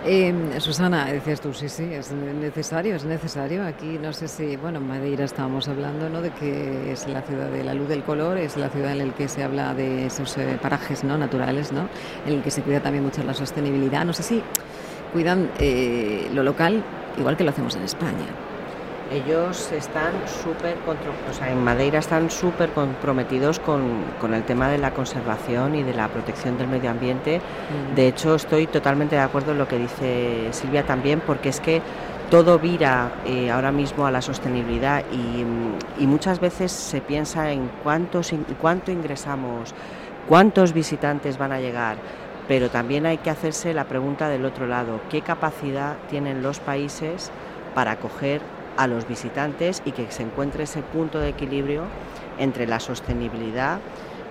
Eh, Susana, decías tú, sí, sí, es necesario, es necesario. Aquí no sé si, bueno, en Madeira estábamos hablando, ¿no? De que es la ciudad de la luz del color, es la ciudad en la que se habla de esos eh, parajes, ¿no? Naturales, ¿no? En el que se cuida también mucho la sostenibilidad. No sé si cuidan eh, lo local igual que lo hacemos en España. Ellos están súper, o sea, en Madeira están súper comprometidos con, con, el tema de la conservación y de la protección del medio ambiente. Mm. De hecho, estoy totalmente de acuerdo en lo que dice Silvia también, porque es que todo vira eh, ahora mismo a la sostenibilidad y, y, muchas veces se piensa en cuántos, cuánto ingresamos, cuántos visitantes van a llegar, pero también hay que hacerse la pregunta del otro lado, ¿qué capacidad tienen los países para acoger a los visitantes y que se encuentre ese punto de equilibrio entre la sostenibilidad,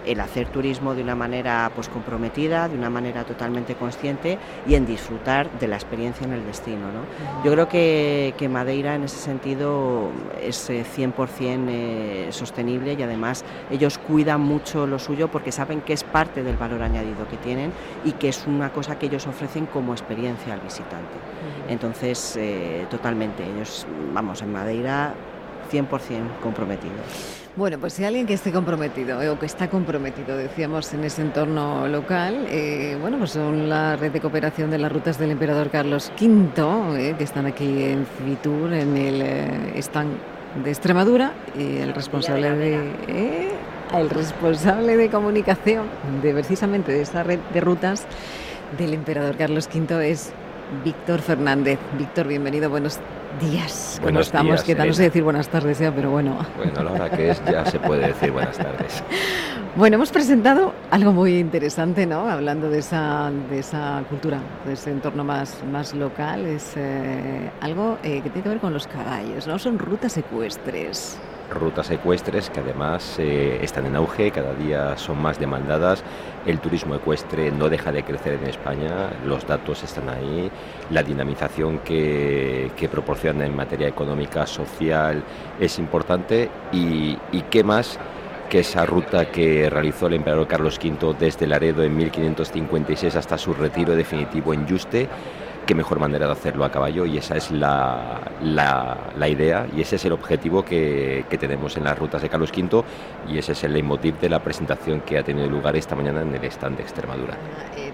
el hacer turismo de una manera pues comprometida, de una manera totalmente consciente y en disfrutar de la experiencia en el destino. ¿no? Yo creo que, que, Madeira en ese sentido es 100% eh, sostenible y además ellos cuidan mucho lo suyo porque saben que es parte del valor añadido que tienen y que es una cosa que ellos ofrecen como experiencia al visitante. Entonces, eh, totalmente, ellos, vamos, en Madeira 100% comprometidos. Bueno, pues si alguien que esté comprometido eh, o que está comprometido, decíamos, en ese entorno local, eh, bueno, pues son la red de cooperación de las rutas del emperador Carlos V, eh, que están aquí en Fitur, en el eh, stand de Extremadura, y el responsable de, el responsable de comunicación de precisamente de esa red de rutas del emperador Carlos V es Víctor Fernández. Víctor, bienvenido, buenos días. Buenos ¿Cómo estamos? días, ¿Qué tal? No sé decir buenas tardes ya, pero bueno. Bueno, la hora que es ya se puede decir buenas tardes. Bueno, hemos presentado algo muy interesante, ¿no? Hablando de esa, de esa cultura, de ese entorno más, más local, es eh, algo eh, que tiene que ver con los caballos, ¿no? Son rutas ecuestres rutas ecuestres que además eh, están en auge, cada día son más demandadas. El turismo ecuestre no deja de crecer en España, los datos están ahí, la dinamización que, proporciona en materia económica, social, es importante y, y qué más que esa ruta que realizó el emperador Carlos V desde Laredo en 1556 hasta su retiro definitivo en Yuste qué mejor manera de hacerlo a caballo y esa es la, la, la idea y ese es el objetivo que, que, tenemos en las rutas de Carlos V y ese es el leitmotiv de la presentación que ha tenido lugar esta mañana en el stand de Extremadura. Eh,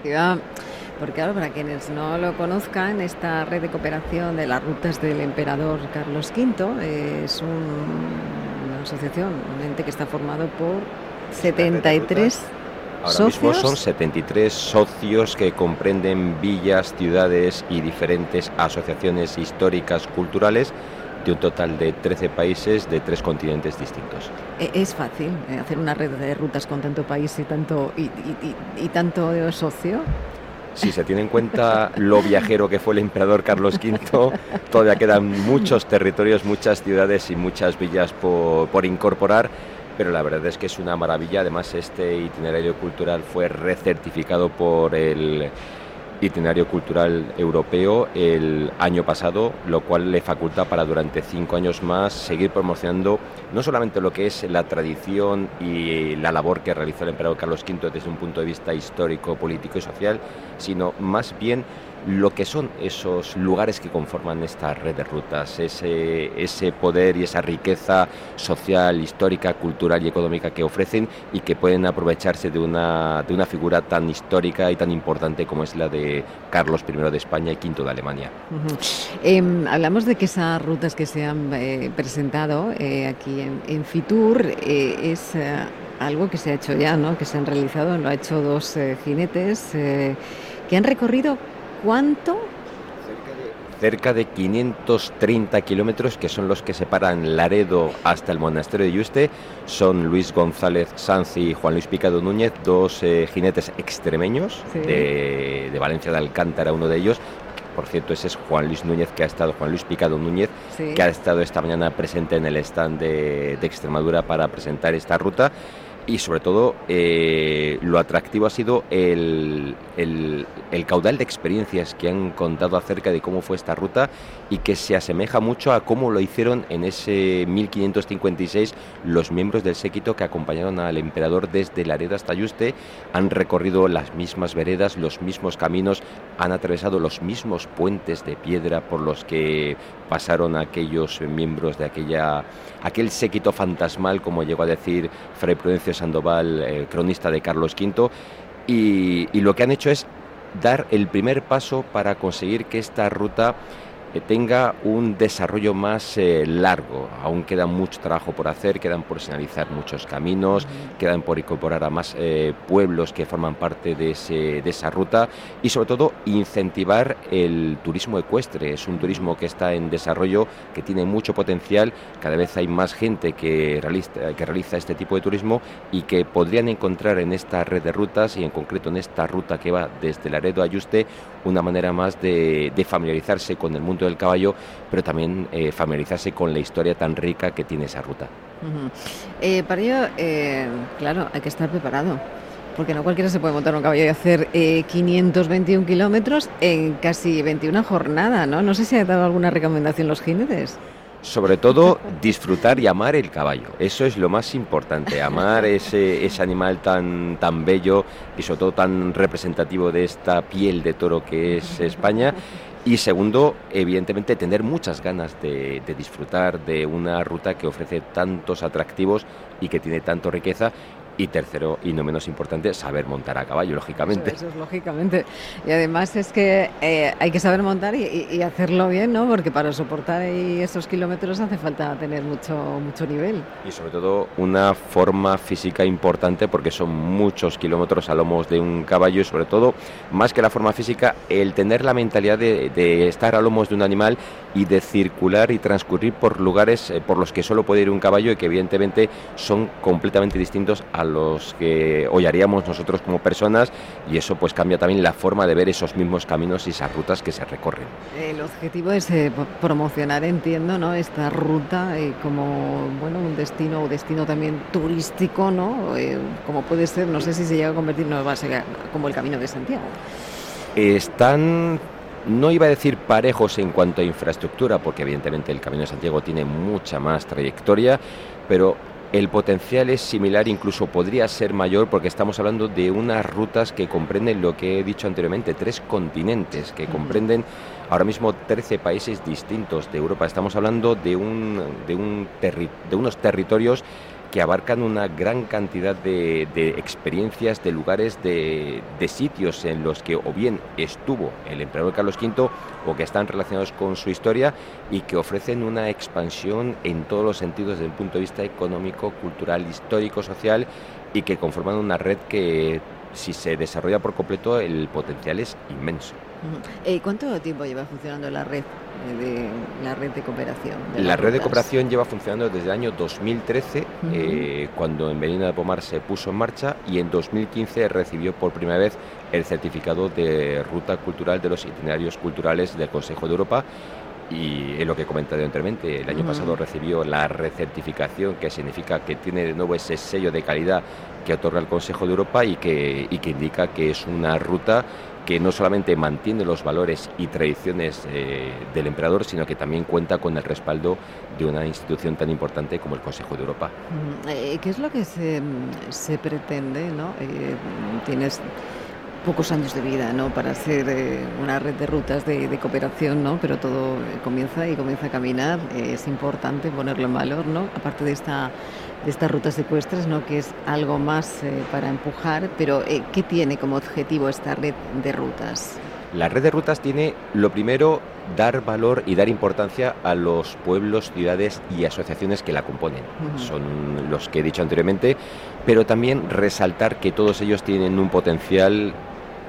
porque claro, para quienes no lo conozcan, esta red de cooperación de las rutas del emperador Carlos V es un, una asociación, un ente que está formado por 73 Ahora ¿Socios? mismo son 73 socios que comprenden villas, ciudades y diferentes asociaciones históricas, culturales de un total de 13 países de tres continentes distintos. E, ¿Es fácil eh, hacer una red de rutas con tanto país y tanto, y, y tanto socio? si se tiene en cuenta lo viajero que fue el emperador Carlos V, todavía quedan muchos territorios, muchas ciudades y muchas villas por, por, incorporar, pero la verdad es que es una maravilla. Además, este itinerario cultural fue recertificado por el itinerario cultural europeo el año pasado, lo cual le faculta para durante cinco años más seguir promocionando no solamente lo que es la tradición y la labor que realizó el emperador Carlos V desde un punto de vista histórico, político y social, sino más bien lo que son esos lugares que conforman esta red de rutas, ese, ese poder y esa riqueza social, histórica, cultural y económica que ofrecen y que pueden aprovecharse de una, de una figura tan histórica y tan importante como es la de Carlos I de España y V de Alemania. Em, hablamos de que esas rutas que se han eh, presentado eh, aquí en, Fitur eh, es algo que se ha hecho ya, ¿no? que se han realizado, lo ha hecho dos jinetes que han recorrido ¿Cuánto? Cerca de 530 kilómetros, que son los que separan Laredo hasta el monasterio de Yuste, son Luis González Sanz y Juan Luis Picado Núñez, dos eh, jinetes extremeños de, Valencia de Alcántara, uno de ellos, por cierto, ese es Juan Luis Núñez, que ha estado, Juan Luis Picado Núñez, que ha estado esta mañana presente en el stand de, de Extremadura para presentar esta ruta y sobre todo eh, lo atractivo ha sido el, el, caudal de experiencias que han contado acerca de cómo fue esta ruta y que se asemeja mucho a cómo lo hicieron en ese 1556 los miembros del séquito que acompañaron al emperador desde Laredo hasta Yuste, han recorrido las mismas veredas, los mismos caminos, han atravesado los mismos puentes de piedra por los que pasaron aquellos miembros de aquella aquel séquito fantasmal, como llegó a decir Fray Prudencio Sandoval, cronista de Carlos V, y lo que han hecho es dar el primer paso para conseguir que esta ruta tenga un desarrollo más eh, largo. Aún queda mucho trabajo por hacer, quedan por señalizar muchos caminos, quedan por incorporar a más eh, pueblos que forman parte de, ese, de esa ruta y sobre todo incentivar el turismo ecuestre. Es un turismo que está en desarrollo, que tiene mucho potencial, cada vez hay más gente que realiza, que realiza este tipo de turismo y que podrían encontrar en esta red de rutas y en concreto en esta ruta que va desde Laredo a Yuste una manera más de familiarizarse con el mundo del caballo, pero también eh, familiarizarse con la historia tan rica que tiene esa ruta. Eh, para ello, eh, claro, hay que estar preparado. Porque no cualquiera se puede montar un caballo y hacer 521 kilómetros en casi 21 jornadas, ¿no? No sé si ha dado alguna recomendación los jinetes sobre todo disfrutar y amar el caballo. Eso es lo más importante, amar ese, ese animal tan, tan bello y sobre todo tan representativo de esta piel de toro que es España y segundo, evidentemente, tener muchas ganas de, disfrutar de una ruta que ofrece tantos atractivos y que tiene tanto riqueza y tercero, y no menos importante, saber montar a caballo, lógicamente. Eso, es lógicamente. Y además es que eh, hay que saber montar y, hacerlo bien, ¿no? Porque para soportar esos kilómetros hace falta tener mucho, mucho nivel. Y sobre todo una forma física importante porque son muchos kilómetros a lomos de un caballo y sobre todo, más que la forma física, el tener la mentalidad de, de estar a lomos de un animal y de circular y transcurrir por lugares eh, por los que solo puede ir un caballo y que evidentemente son completamente distintos a los que hoy haríamos nosotros como personas y eso pues cambia también la forma de ver esos mismos caminos y esas rutas que se recorren. El objetivo es eh, promocionar, entiendo, ¿no? esta ruta eh, como bueno un destino o destino también turístico, ¿no? como puede ser, no sé si se llega a convertir, no va a ser como el Camino de Santiago. Están no iba a decir parejos en cuanto a infraestructura, porque evidentemente el Camino de Santiago tiene mucha más trayectoria, pero el potencial es similar, incluso podría ser mayor, porque estamos hablando de unas rutas que comprenden lo que he dicho anteriormente, tres continentes, que comprenden ahora mismo 13 países distintos de Europa. Estamos hablando de, un, de, un de unos territorios que abarcan una gran cantidad de, experiencias, de lugares, de, sitios en los que o bien estuvo el emperador Carlos V o que están relacionados con su historia y que ofrecen una expansión en todos los sentidos desde el punto de vista económico, cultural, histórico, social y que conforman una red que si se desarrolla por completo el potencial es inmenso. ¿Y eh, cuánto tiempo lleva funcionando la red de la red de cooperación? la red de cooperación lleva funcionando desde el año 2013, eh, cuando en Medina de Pomar se puso en marcha, y en 2015 recibió por primera vez el certificado de ruta cultural de los itinerarios culturales del Consejo de Europa. Y es lo que he comentado anteriormente, el año pasado recibió la recertificación, que significa que tiene de nuevo ese sello de calidad que otorga el Consejo de Europa y que, y que indica que es una ruta que no solamente mantiene los valores y tradiciones eh, del emperador, sino que también cuenta con el respaldo de una institución tan importante como el Consejo de Europa. Mm, eh, ¿Qué es lo que se, pretende? ¿no? Eh, tienes pocos años de vida ¿no? para ser una red de rutas de, cooperación, ¿no? pero todo comienza y comienza a caminar. es importante ponerlo en valor, ¿no? aparte de esta de estas rutas secuestras, ¿no? que es algo más eh, para empujar, pero eh, ¿qué tiene como objetivo esta red de rutas? La red de rutas tiene, lo primero, dar valor y dar importancia a los pueblos, ciudades y asociaciones que la componen. Son los que he dicho anteriormente, pero también resaltar que todos ellos tienen un potencial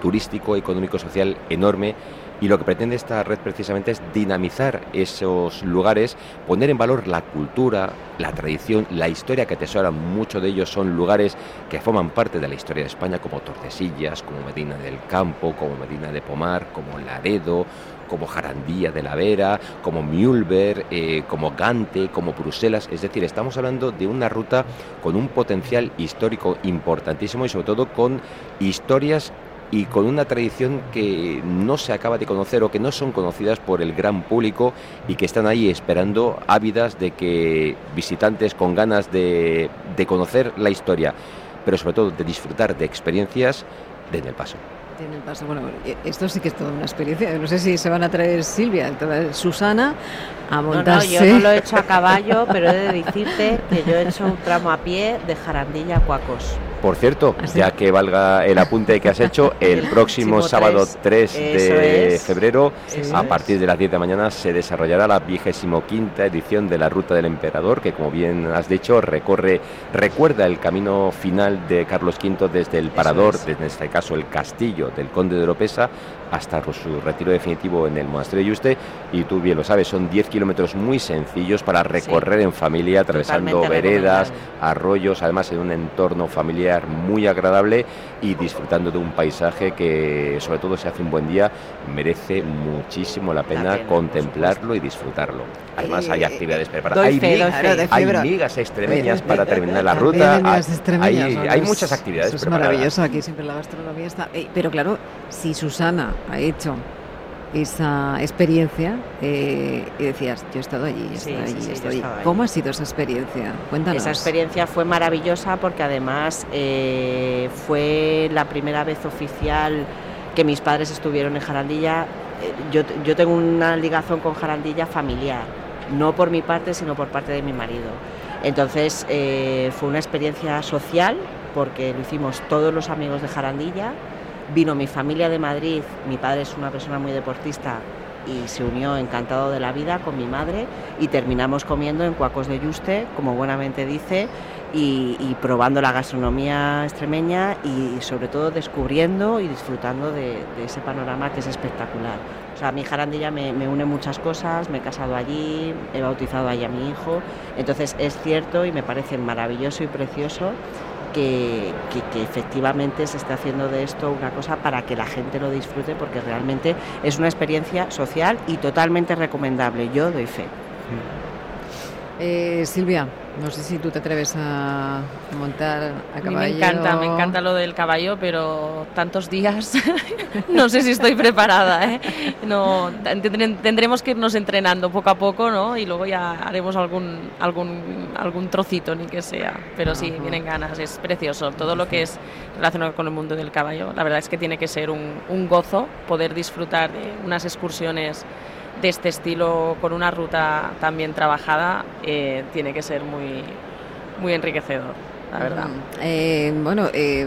turístico, económico, social enorme y lo que pretende esta red precisamente es dinamizar esos lugares, poner en valor la cultura, la tradición, la historia que atesoran. Muchos de ellos son lugares que forman parte de la historia de España, como Tordesillas, como Medina del Campo, como Medina de Pomar, como Laredo, como Jarandía de la Vera, como Mühlberg, eh, como Gante, como Bruselas. Es decir, estamos hablando de una ruta con un potencial histórico importantísimo y sobre todo con historias y con una tradición que no se acaba de conocer o que no son conocidas por el gran público y que están ahí esperando ávidas de que visitantes con ganas de, de conocer la historia, pero sobre todo de disfrutar de experiencias, den el paso. Den el paso. Bueno, esto sí que es toda una experiencia. No sé si se van a traer Silvia, Susana, a montarse. No, yo no lo he hecho a caballo, pero he de decirte que yo he hecho un tramo a pie de Jarandilla a Cuacos. Por cierto, ¿Ah, ya que valga el apunte que has hecho, el próximo sábado 3 de febrero, a partir de las 10 de la mañana, se desarrollará la vigésimo quinta edición de la Ruta del Emperador, que como bien has dicho, recorre, recuerda el camino final de Carlos V desde el Parador, desde este caso el castillo del Conde de Oropesa, hasta su retiro definitivo en el monasterio de Yuste. Y tú bien lo sabes, son 10 kilómetros muy sencillos para recorrer en familia, atravesando veredas, arroyos, además en un entorno familiar muy agradable y disfrutando de un paisaje que, sobre todo si hace un buen día, merece muchísimo la pena, contemplarlo y disfrutarlo. Además, hay eh, actividades preparadas. Hay, migas, extremeñas para terminar la ruta. Hay, hay, muchas actividades es maravilloso, aquí siempre la gastronomía está. Eh, pero claro, si Susana ha hecho esa experiencia eh, y decías, yo he estado allí, allí, ¿Cómo ha sido esa experiencia? Cuéntanos. Esa experiencia fue maravillosa porque además eh, fue la primera vez oficial que mis padres estuvieron en Jarandilla. Eh, yo, yo tengo una ligación con Jarandilla familiar, no por mi parte, sino por parte de mi marido. Entonces fue una experiencia social porque lo hicimos todos los amigos de Jarandilla Vino mi familia de Madrid, mi padre es una persona muy deportista y se unió encantado de la vida con mi madre y terminamos comiendo en Cuacos de Yuste, como buenamente dice, y, probando la gastronomía extremeña y sobre todo descubriendo y disfrutando de, ese panorama que es espectacular. O sea, mi Jarandilla me, me, une muchas cosas, me he casado allí, he bautizado allí a mi hijo, entonces es cierto y me parece maravilloso y precioso que, efectivamente se está haciendo de esto una cosa para que la gente lo disfrute porque realmente es una experiencia social y totalmente recomendable. Yo doy fe. Eh, Silvia, no sé si tú te atreves a montar a caballo. me encanta, me encanta lo del caballo, pero tantos días no sé si estoy preparada. ¿eh? No, tendremos que irnos entrenando poco a poco, ¿no? Y luego ya haremos algún algún algún trocito ni que sea. Pero sí, vienen ganas, es precioso. Todo lo que es relacionado con el mundo del caballo, la verdad es que tiene que ser un, un gozo poder disfrutar de unas excursiones de este estilo con una ruta tan bien trabajada eh, tiene que ser muy, muy enriquecedor, la verdad. Eh, bueno, eh,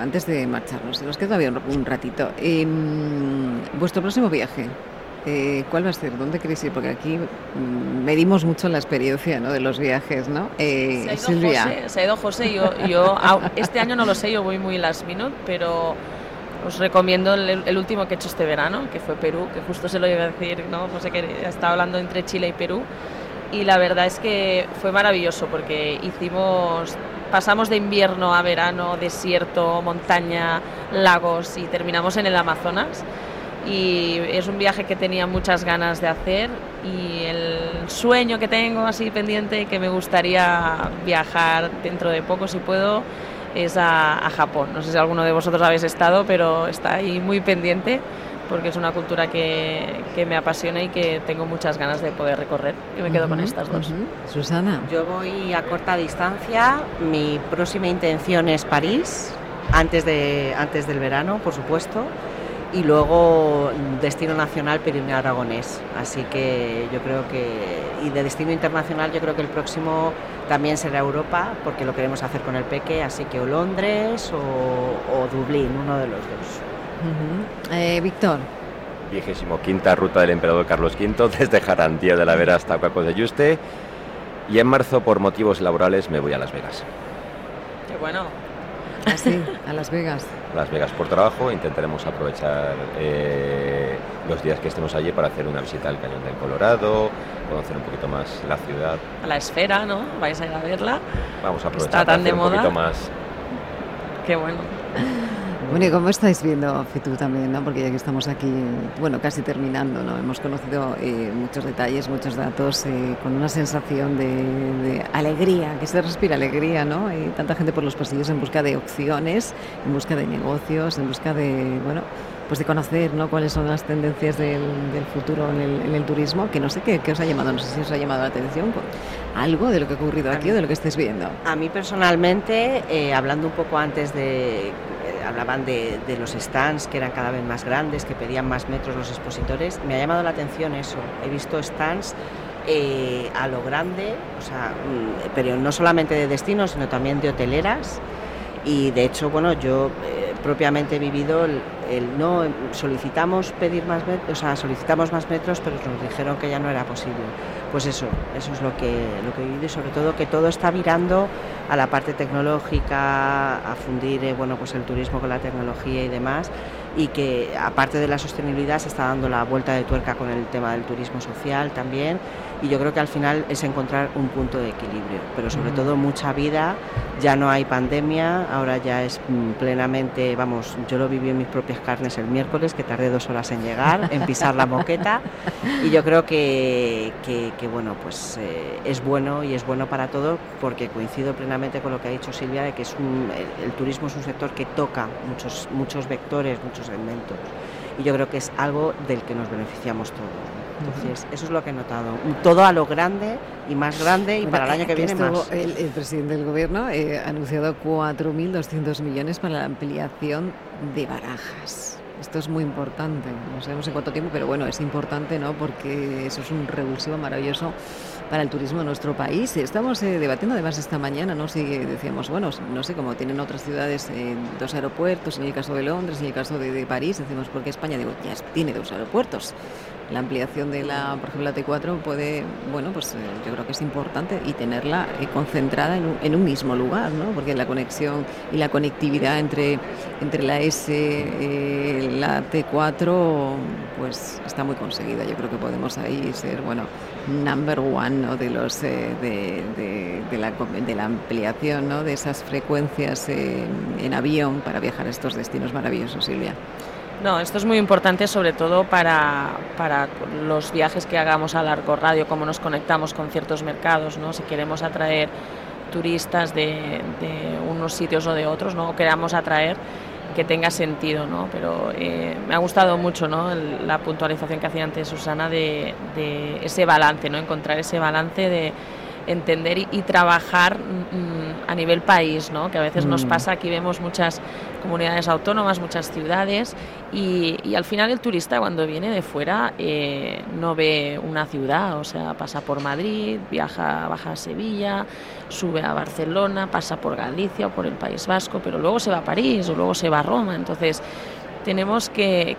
antes de marcharnos, se nos queda todavía un ratito. vuestro próximo viaje, ¿Cuál va a ser? ¿Dónde queréis ir? Porque aquí mm, medimos mucho la experiencia ¿no? de los viajes, ¿no? se, ha Silvia. José, se ha ido José, yo, yo este año no lo sé, yo voy muy last minute, pero os recomiendo el, último que he hecho este verano, que fue Perú, que justo se lo iba a decir, ¿no? sé que estaba hablando entre Chile y Perú. Y la verdad es que fue maravilloso porque hicimos, pasamos de invierno a verano, desierto, montaña, lagos y terminamos en el Amazonas. Y es un viaje que tenía muchas ganas de hacer y el sueño que tengo así pendiente que me gustaría viajar dentro de poco si puedo es a, Japón. No sé si alguno de vosotros habéis estado, pero está ahí muy pendiente porque es una cultura que, que, me apasiona y que tengo muchas ganas de poder recorrer. Y me quedo con estas dos. Susana. Yo voy a corta distancia. Mi próxima intención es París, antes, de, antes del verano, por supuesto y luego destino nacional Pirineo Aragonés. Así que yo creo que, y de destino internacional, yo creo que el próximo también será Europa, porque lo queremos hacer con el Peque, así que o Londres o, Dublín, uno de los dos. Eh, Víctor. Vigésimo quinta ruta del emperador Carlos V, desde Jarandía de la Vera hasta Cuacos de Yuste. Y en marzo, por motivos laborales, me voy a Las Vegas. Qué bueno. Así, ah, a Las Vegas. Las Vegas por trabajo. Intentaremos aprovechar eh, los días que estemos allí para hacer una visita al Cañón del Colorado, conocer un poquito más la ciudad. A la esfera, ¿no? Vais a ir a verla. Vamos a aprovechar Está tan de un poquito más. Qué bueno. Bueno, ¿y cómo estáis viendo Fitur también? ¿no? Porque ya que estamos aquí, bueno, casi terminando, ¿no? Hemos conocido eh, muchos detalles, muchos datos, eh, con una sensación de, alegría, que se respira alegría, ¿no? Hay tanta gente por los pasillos en busca de opciones, en busca de negocios, en busca de, bueno, pues de conocer, ¿no? Cuáles son las tendencias del, futuro en el, turismo, que no sé qué, qué, os ha llamado, no sé si os ha llamado la atención, algo de lo que ha ocurrido aquí o de lo que estés viendo. A mí personalmente, eh, hablando un poco antes de hablaban de, los stands que eran cada vez más grandes, que pedían más metros los expositores. Me ha llamado la atención eso. He visto stands eh, a lo grande, mm, pero no solamente de destinos, sino también de hoteleras. Y de hecho, bueno, yo eh, propiamente he vivido el, no solicitamos pedir más metros, o sea, solicitamos más metros, pero nos dijeron que ya no era posible. Pues eso, eso es lo que, lo que he vivido y sobre todo que todo está virando a la parte tecnológica, a fundir eh, bueno, pues el turismo con la tecnología y demás, y que aparte de la sostenibilidad se está dando la vuelta de tuerca con el tema del turismo social también, y yo creo que al final es encontrar un punto de equilibrio, pero sobre todo mucha vida, ya no hay pandemia, ahora ya es mm, plenamente, vamos, yo lo viví en mis propias carnes el miércoles, que tardé dos horas en llegar, en pisar la moqueta, y yo creo que, que, bueno, pues eh, es bueno y es bueno para todo, porque coincido plenamente con lo que ha dicho Silvia, de que es el, turismo es un sector que toca muchos, muchos vectores, muchos segmentos, y yo creo que es algo del que nos beneficiamos todos. Entonces, eso es lo que he notado. Todo a lo grande y más grande y para el año que viene más. El, presidente del gobierno eh, ha anunciado 4.200 millones para la ampliación de barajas. Esto es muy importante, no sabemos en cuánto tiempo, pero bueno, es importante, ¿no? Porque eso es un revulsivo maravilloso para el turismo en nuestro país. Estamos eh, debatiendo además esta mañana, ¿no? Si decíamos, bueno, no sé, cómo tienen otras ciudades eh, dos aeropuertos, en el caso de Londres, en el caso de, de París, decimos, porque España digo, ya tiene dos aeropuertos la ampliación de la, por ejemplo, la T4 puede, bueno, pues eh, yo creo que es importante y tenerla eh, concentrada en un, en un, mismo lugar, ¿no? Porque la conexión y la conectividad entre, entre la S, eh, la T4, pues está muy conseguida. Yo creo que podemos ahí ser, bueno, number one de los de, de, la, de la ampliación ¿no? de esas frecuencias en avión para viajar a estos destinos maravillosos, Silvia. No, esto es muy importante sobre todo para, para, los viajes que hagamos a largo radio, cómo nos conectamos con ciertos mercados, ¿no? si queremos atraer turistas de, de unos sitios o de otros, ¿no? o queramos atraer que tenga sentido, ¿no? Pero eh, me ha gustado mucho, ¿no? la puntualización que hacía antes Susana de, de, ese balance, ¿no? Encontrar ese balance de entender y, trabajar mm, a nivel país, ¿no? Que a veces nos mm. pasa, aquí vemos muchas comunidades autónomas, muchas ciudades y, al final el turista cuando viene de fuera eh, no ve una ciudad, o sea, pasa por Madrid, viaja, baja a Sevilla, sube a Barcelona, pasa por Galicia o por el País Vasco, pero luego se va a París o luego se va a Roma, entonces tenemos que,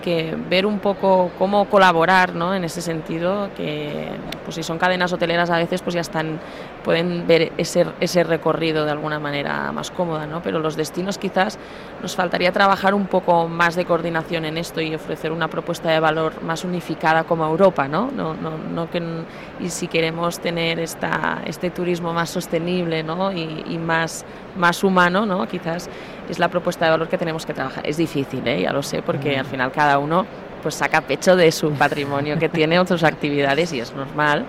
ver un poco cómo colaborar ¿no? en ese sentido, que pues si son cadenas hoteleras a veces pues ya están pueden ver ese, ese recorrido de alguna manera más cómoda, ¿no? Pero los destinos quizás nos faltaría trabajar un poco más de coordinación en esto y ofrecer una propuesta de valor más unificada como Europa, ¿no? no, no, no que, y si queremos tener esta, este turismo más sostenible ¿no? y, y más, más humano, ¿no? Quizás es la propuesta de valor que tenemos que trabajar. Es difícil, ¿eh? ya lo sé, porque al final cada uno pues saca pecho de su patrimonio que tiene otras actividades y es normal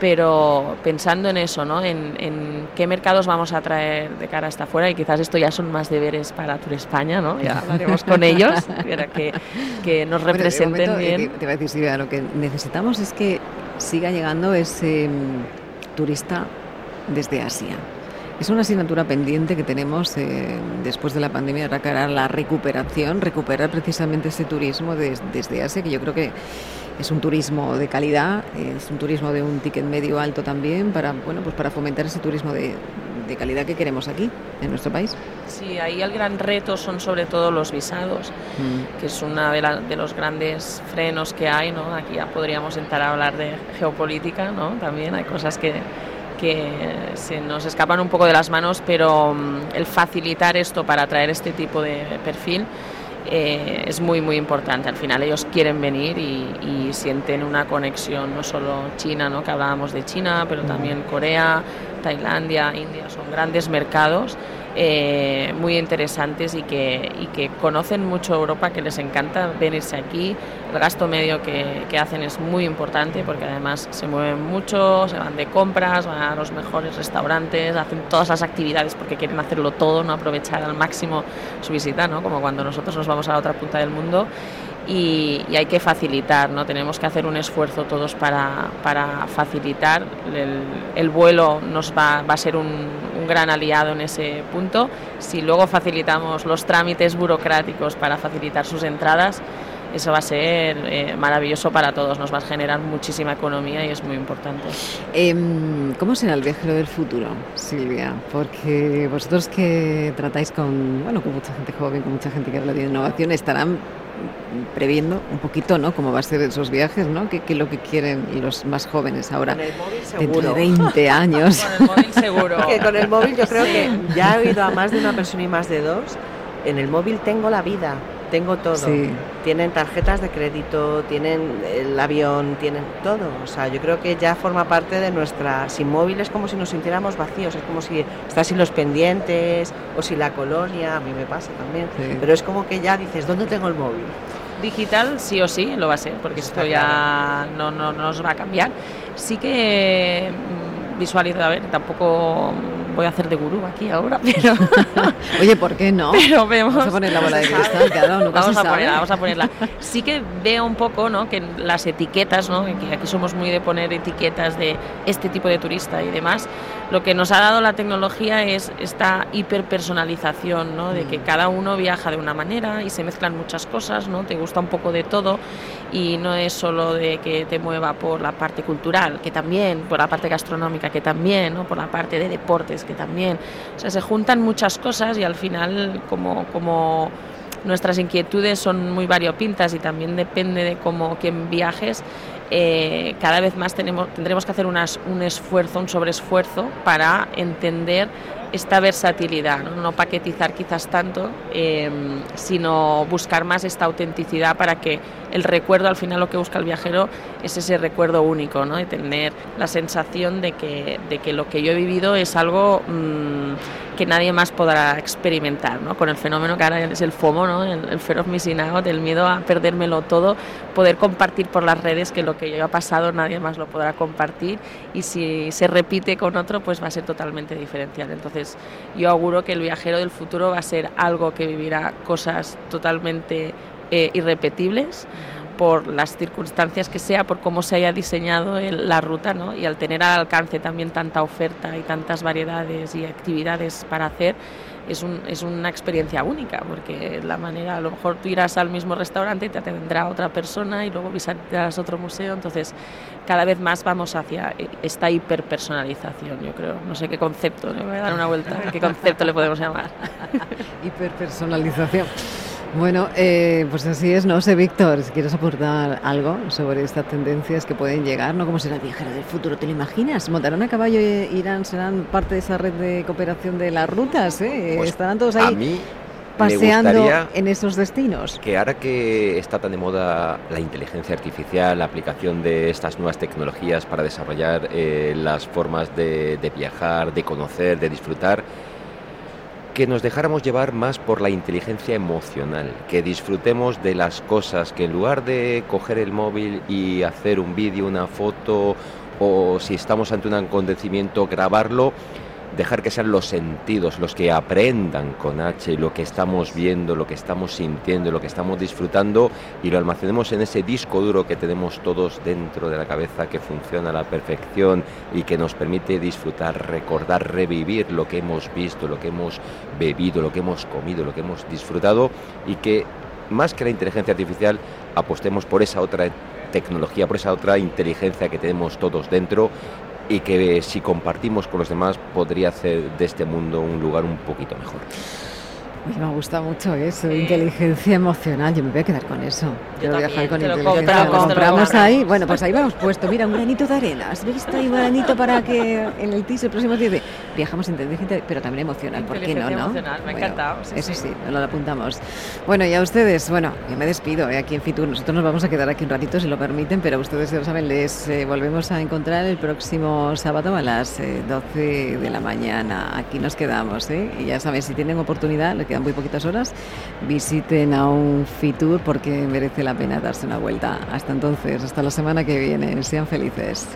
pero pensando en eso, ¿no? En, qué mercados vamos a traer de cara hasta afuera y quizás esto ya son más deberes para Tour España, ¿no? Ya hablaremos con ellos para que, que nos representen bien. Te, voy a decir, Silvia, lo que necesitamos es que siga llegando ese mm, turista desde Asia. Es una asignatura pendiente que tenemos eh, después de la pandemia, de la recuperación, recuperar precisamente ese turismo desde Asia, que yo creo que es un turismo de calidad, es un turismo de un ticket medio alto también para, bueno, pues para fomentar ese turismo de, de calidad que queremos aquí, en nuestro país. Sí, ahí el gran reto son sobre todo los visados, mm. que es uno de, de, los grandes frenos que hay. ¿no? Aquí ya podríamos entrar a hablar de geopolítica, ¿no? también hay cosas que, que se nos escapan un poco de las manos, pero mm, el facilitar esto para atraer este tipo de perfil eh, es muy muy importante. Al final ellos quieren venir y, sienten una conexión, no solo China, ¿no? que hablábamos de China, pero también Corea, Tailandia, India, son grandes mercados eh, muy interesantes y que, conocen mucho Europa, que les encanta venirse aquí. El gasto medio que, que, hacen es muy importante porque además se mueven mucho, se van de compras, van a los mejores restaurantes, hacen todas las actividades porque quieren hacerlo todo, no aprovechar al máximo su visita, ¿no? como cuando nosotros nos vamos a la otra punta del mundo y, hay que facilitar, ¿no? Tenemos que hacer un esfuerzo todos para, para facilitar. El, el, vuelo nos va, va a ser un, un, gran aliado en ese punto. Si luego facilitamos los trámites burocráticos para facilitar sus entradas, eso va a ser eh, maravilloso para todos, nos va a generar muchísima economía y es muy importante. Eh, ¿Cómo será el viajero del futuro, Silvia? Porque vosotros que tratáis con, bueno, con mucha gente joven, con mucha gente que habla de innovación, estarán previendo un poquito, ¿no? Cómo va a ser esos viajes, ¿no? ¿Qué, es lo que quieren los más jóvenes ahora? Dentro de 20 años. con el móvil seguro. que con el móvil yo creo que ya he oído a más de una persona y más de dos. En el móvil tengo la vida, tengo todo. Tienen tarjetas de crédito, tienen el avión, tienen todo. O sea, yo creo que ya forma parte de nuestra... Sin móvil es como si nos sintiéramos vacíos, es como si estás sin los pendientes o sin la colonia, a mí me pasa también. Pero es como que ya dices, ¿dónde tengo el móvil? Digital sí o sí lo va a ser, porque esto ya no, no, no nos va a cambiar. Sí que mm, visualizo, a ver, tampoco voy a hacer de gurú aquí ahora, pero... Oye, ¿por qué no? Pero vemos... Vamos a poner la bola de cristal, claro, vamos, a ponerla, vamos a ponerla. Sí que veo un poco, ¿no?, que las etiquetas, ¿no?, que aquí somos muy de poner etiquetas de este tipo de turista y demás, lo que nos ha dado la tecnología es esta hiperpersonalización, ¿no?, de que mm. cada uno viaja de una manera y se mezclan muchas cosas, ¿no?, te gusta un poco de todo y no es solo de que te mueva por la parte cultural, que también, por la parte gastronómica, que también, ¿no?, por la parte de deportes, que también. O sea, se juntan muchas cosas y al final, como, como nuestras inquietudes son muy variopintas y también depende de cómo quién viajes, eh, cada vez más tenemos, tendremos que hacer unas, un esfuerzo, un sobreesfuerzo para entender esta versatilidad, no, paquetizar quizás tanto, em, sino buscar más esta autenticidad para que el recuerdo, al final lo que busca el viajero es ese recuerdo único, ¿no? de tener la sensación de que, de que lo que yo he vivido es algo mm, que nadie más podrá experimentar, ¿no? con el fenómeno que ahora es el FOMO, ¿no? el, el fear of missing out, el miedo a perdérmelo todo, poder compartir por las redes que lo que yo he pasado nadie más lo podrá compartir y si se repite con otro pues va a ser totalmente diferencial. Entonces yo auguro que el viajero del futuro va a ser algo que vivirá cosas totalmente eh, irrepetibles por las circunstancias que sea, por cómo se haya diseñado la ruta, ¿no? Y al tener al alcance también tanta oferta y tantas variedades y actividades para hacer, es, un, es una experiencia única, porque la manera, a lo mejor tú irás al mismo restaurante y te atenderá otra persona y luego visitarás otro museo, entonces cada vez más vamos hacia esta hiperpersonalización, yo creo. No sé qué concepto, me voy a dar una vuelta, qué concepto le podemos llamar. hiperpersonalización. Bueno, eh, pues así es, no sé, Víctor, si quieres aportar algo sobre estas tendencias que pueden llegar, ¿no? ¿Cómo será el viajero del futuro? ¿Te lo imaginas? ¿Montarán a caballo e irán, serán parte de esa red de cooperación de las rutas? ¿eh? Pues Estarán todos a ahí mí paseando en esos destinos. que ahora que está tan de moda la inteligencia artificial, la aplicación de estas nuevas tecnologías para desarrollar eh, las formas de, de viajar, de conocer, de disfrutar, que nos dejáramos llevar más por la inteligencia emocional, que disfrutemos de las cosas, que en lugar de coger el móvil y hacer un vídeo, una foto, o si estamos ante un acontecimiento, grabarlo, dejar que sean los sentidos los que aprendan con H lo que estamos viendo, lo que estamos sintiendo, lo que estamos disfrutando y lo almacenemos en ese disco duro que tenemos todos dentro de la cabeza que funciona a la perfección y que nos permite disfrutar, recordar, revivir lo que hemos visto, lo que hemos bebido, lo que hemos comido, lo que hemos disfrutado y que más que la inteligencia artificial apostemos por esa otra tecnología, por esa otra inteligencia que tenemos todos dentro y que si compartimos con los demás podría hacer de este mundo un lugar un poquito mejor. Me gusta mucho eso, inteligencia emocional. Yo me voy a quedar con eso. Yo Quiero viajar también, con te lo inteligencia. Lo lo compramos ahí. Bueno, pues ahí vamos puesto. Mira, un granito de arena. ¿Has visto ahí un granito para que en el teaser próximo dice viajamos inteligencia, pero también emocional? ¿Por qué no? No? emocional, me ha Bueno, encantado, sí, eso sí. nos lo apuntamos. Bueno, y a ustedes, bueno, yo me despido eh, aquí en Fitur. Nosotros nos vamos a quedar aquí un ratito, si lo permiten, pero ustedes ya lo saben, les eh, volvemos a encontrar el próximo sábado a las eh, 12 de la mañana. Aquí nos quedamos, ¿eh? Y ya saben, si tienen oportunidad, le muy poquitas horas, visiten a un Fitur porque merece la pena darse una vuelta. Hasta entonces, hasta la semana que viene. Sean felices.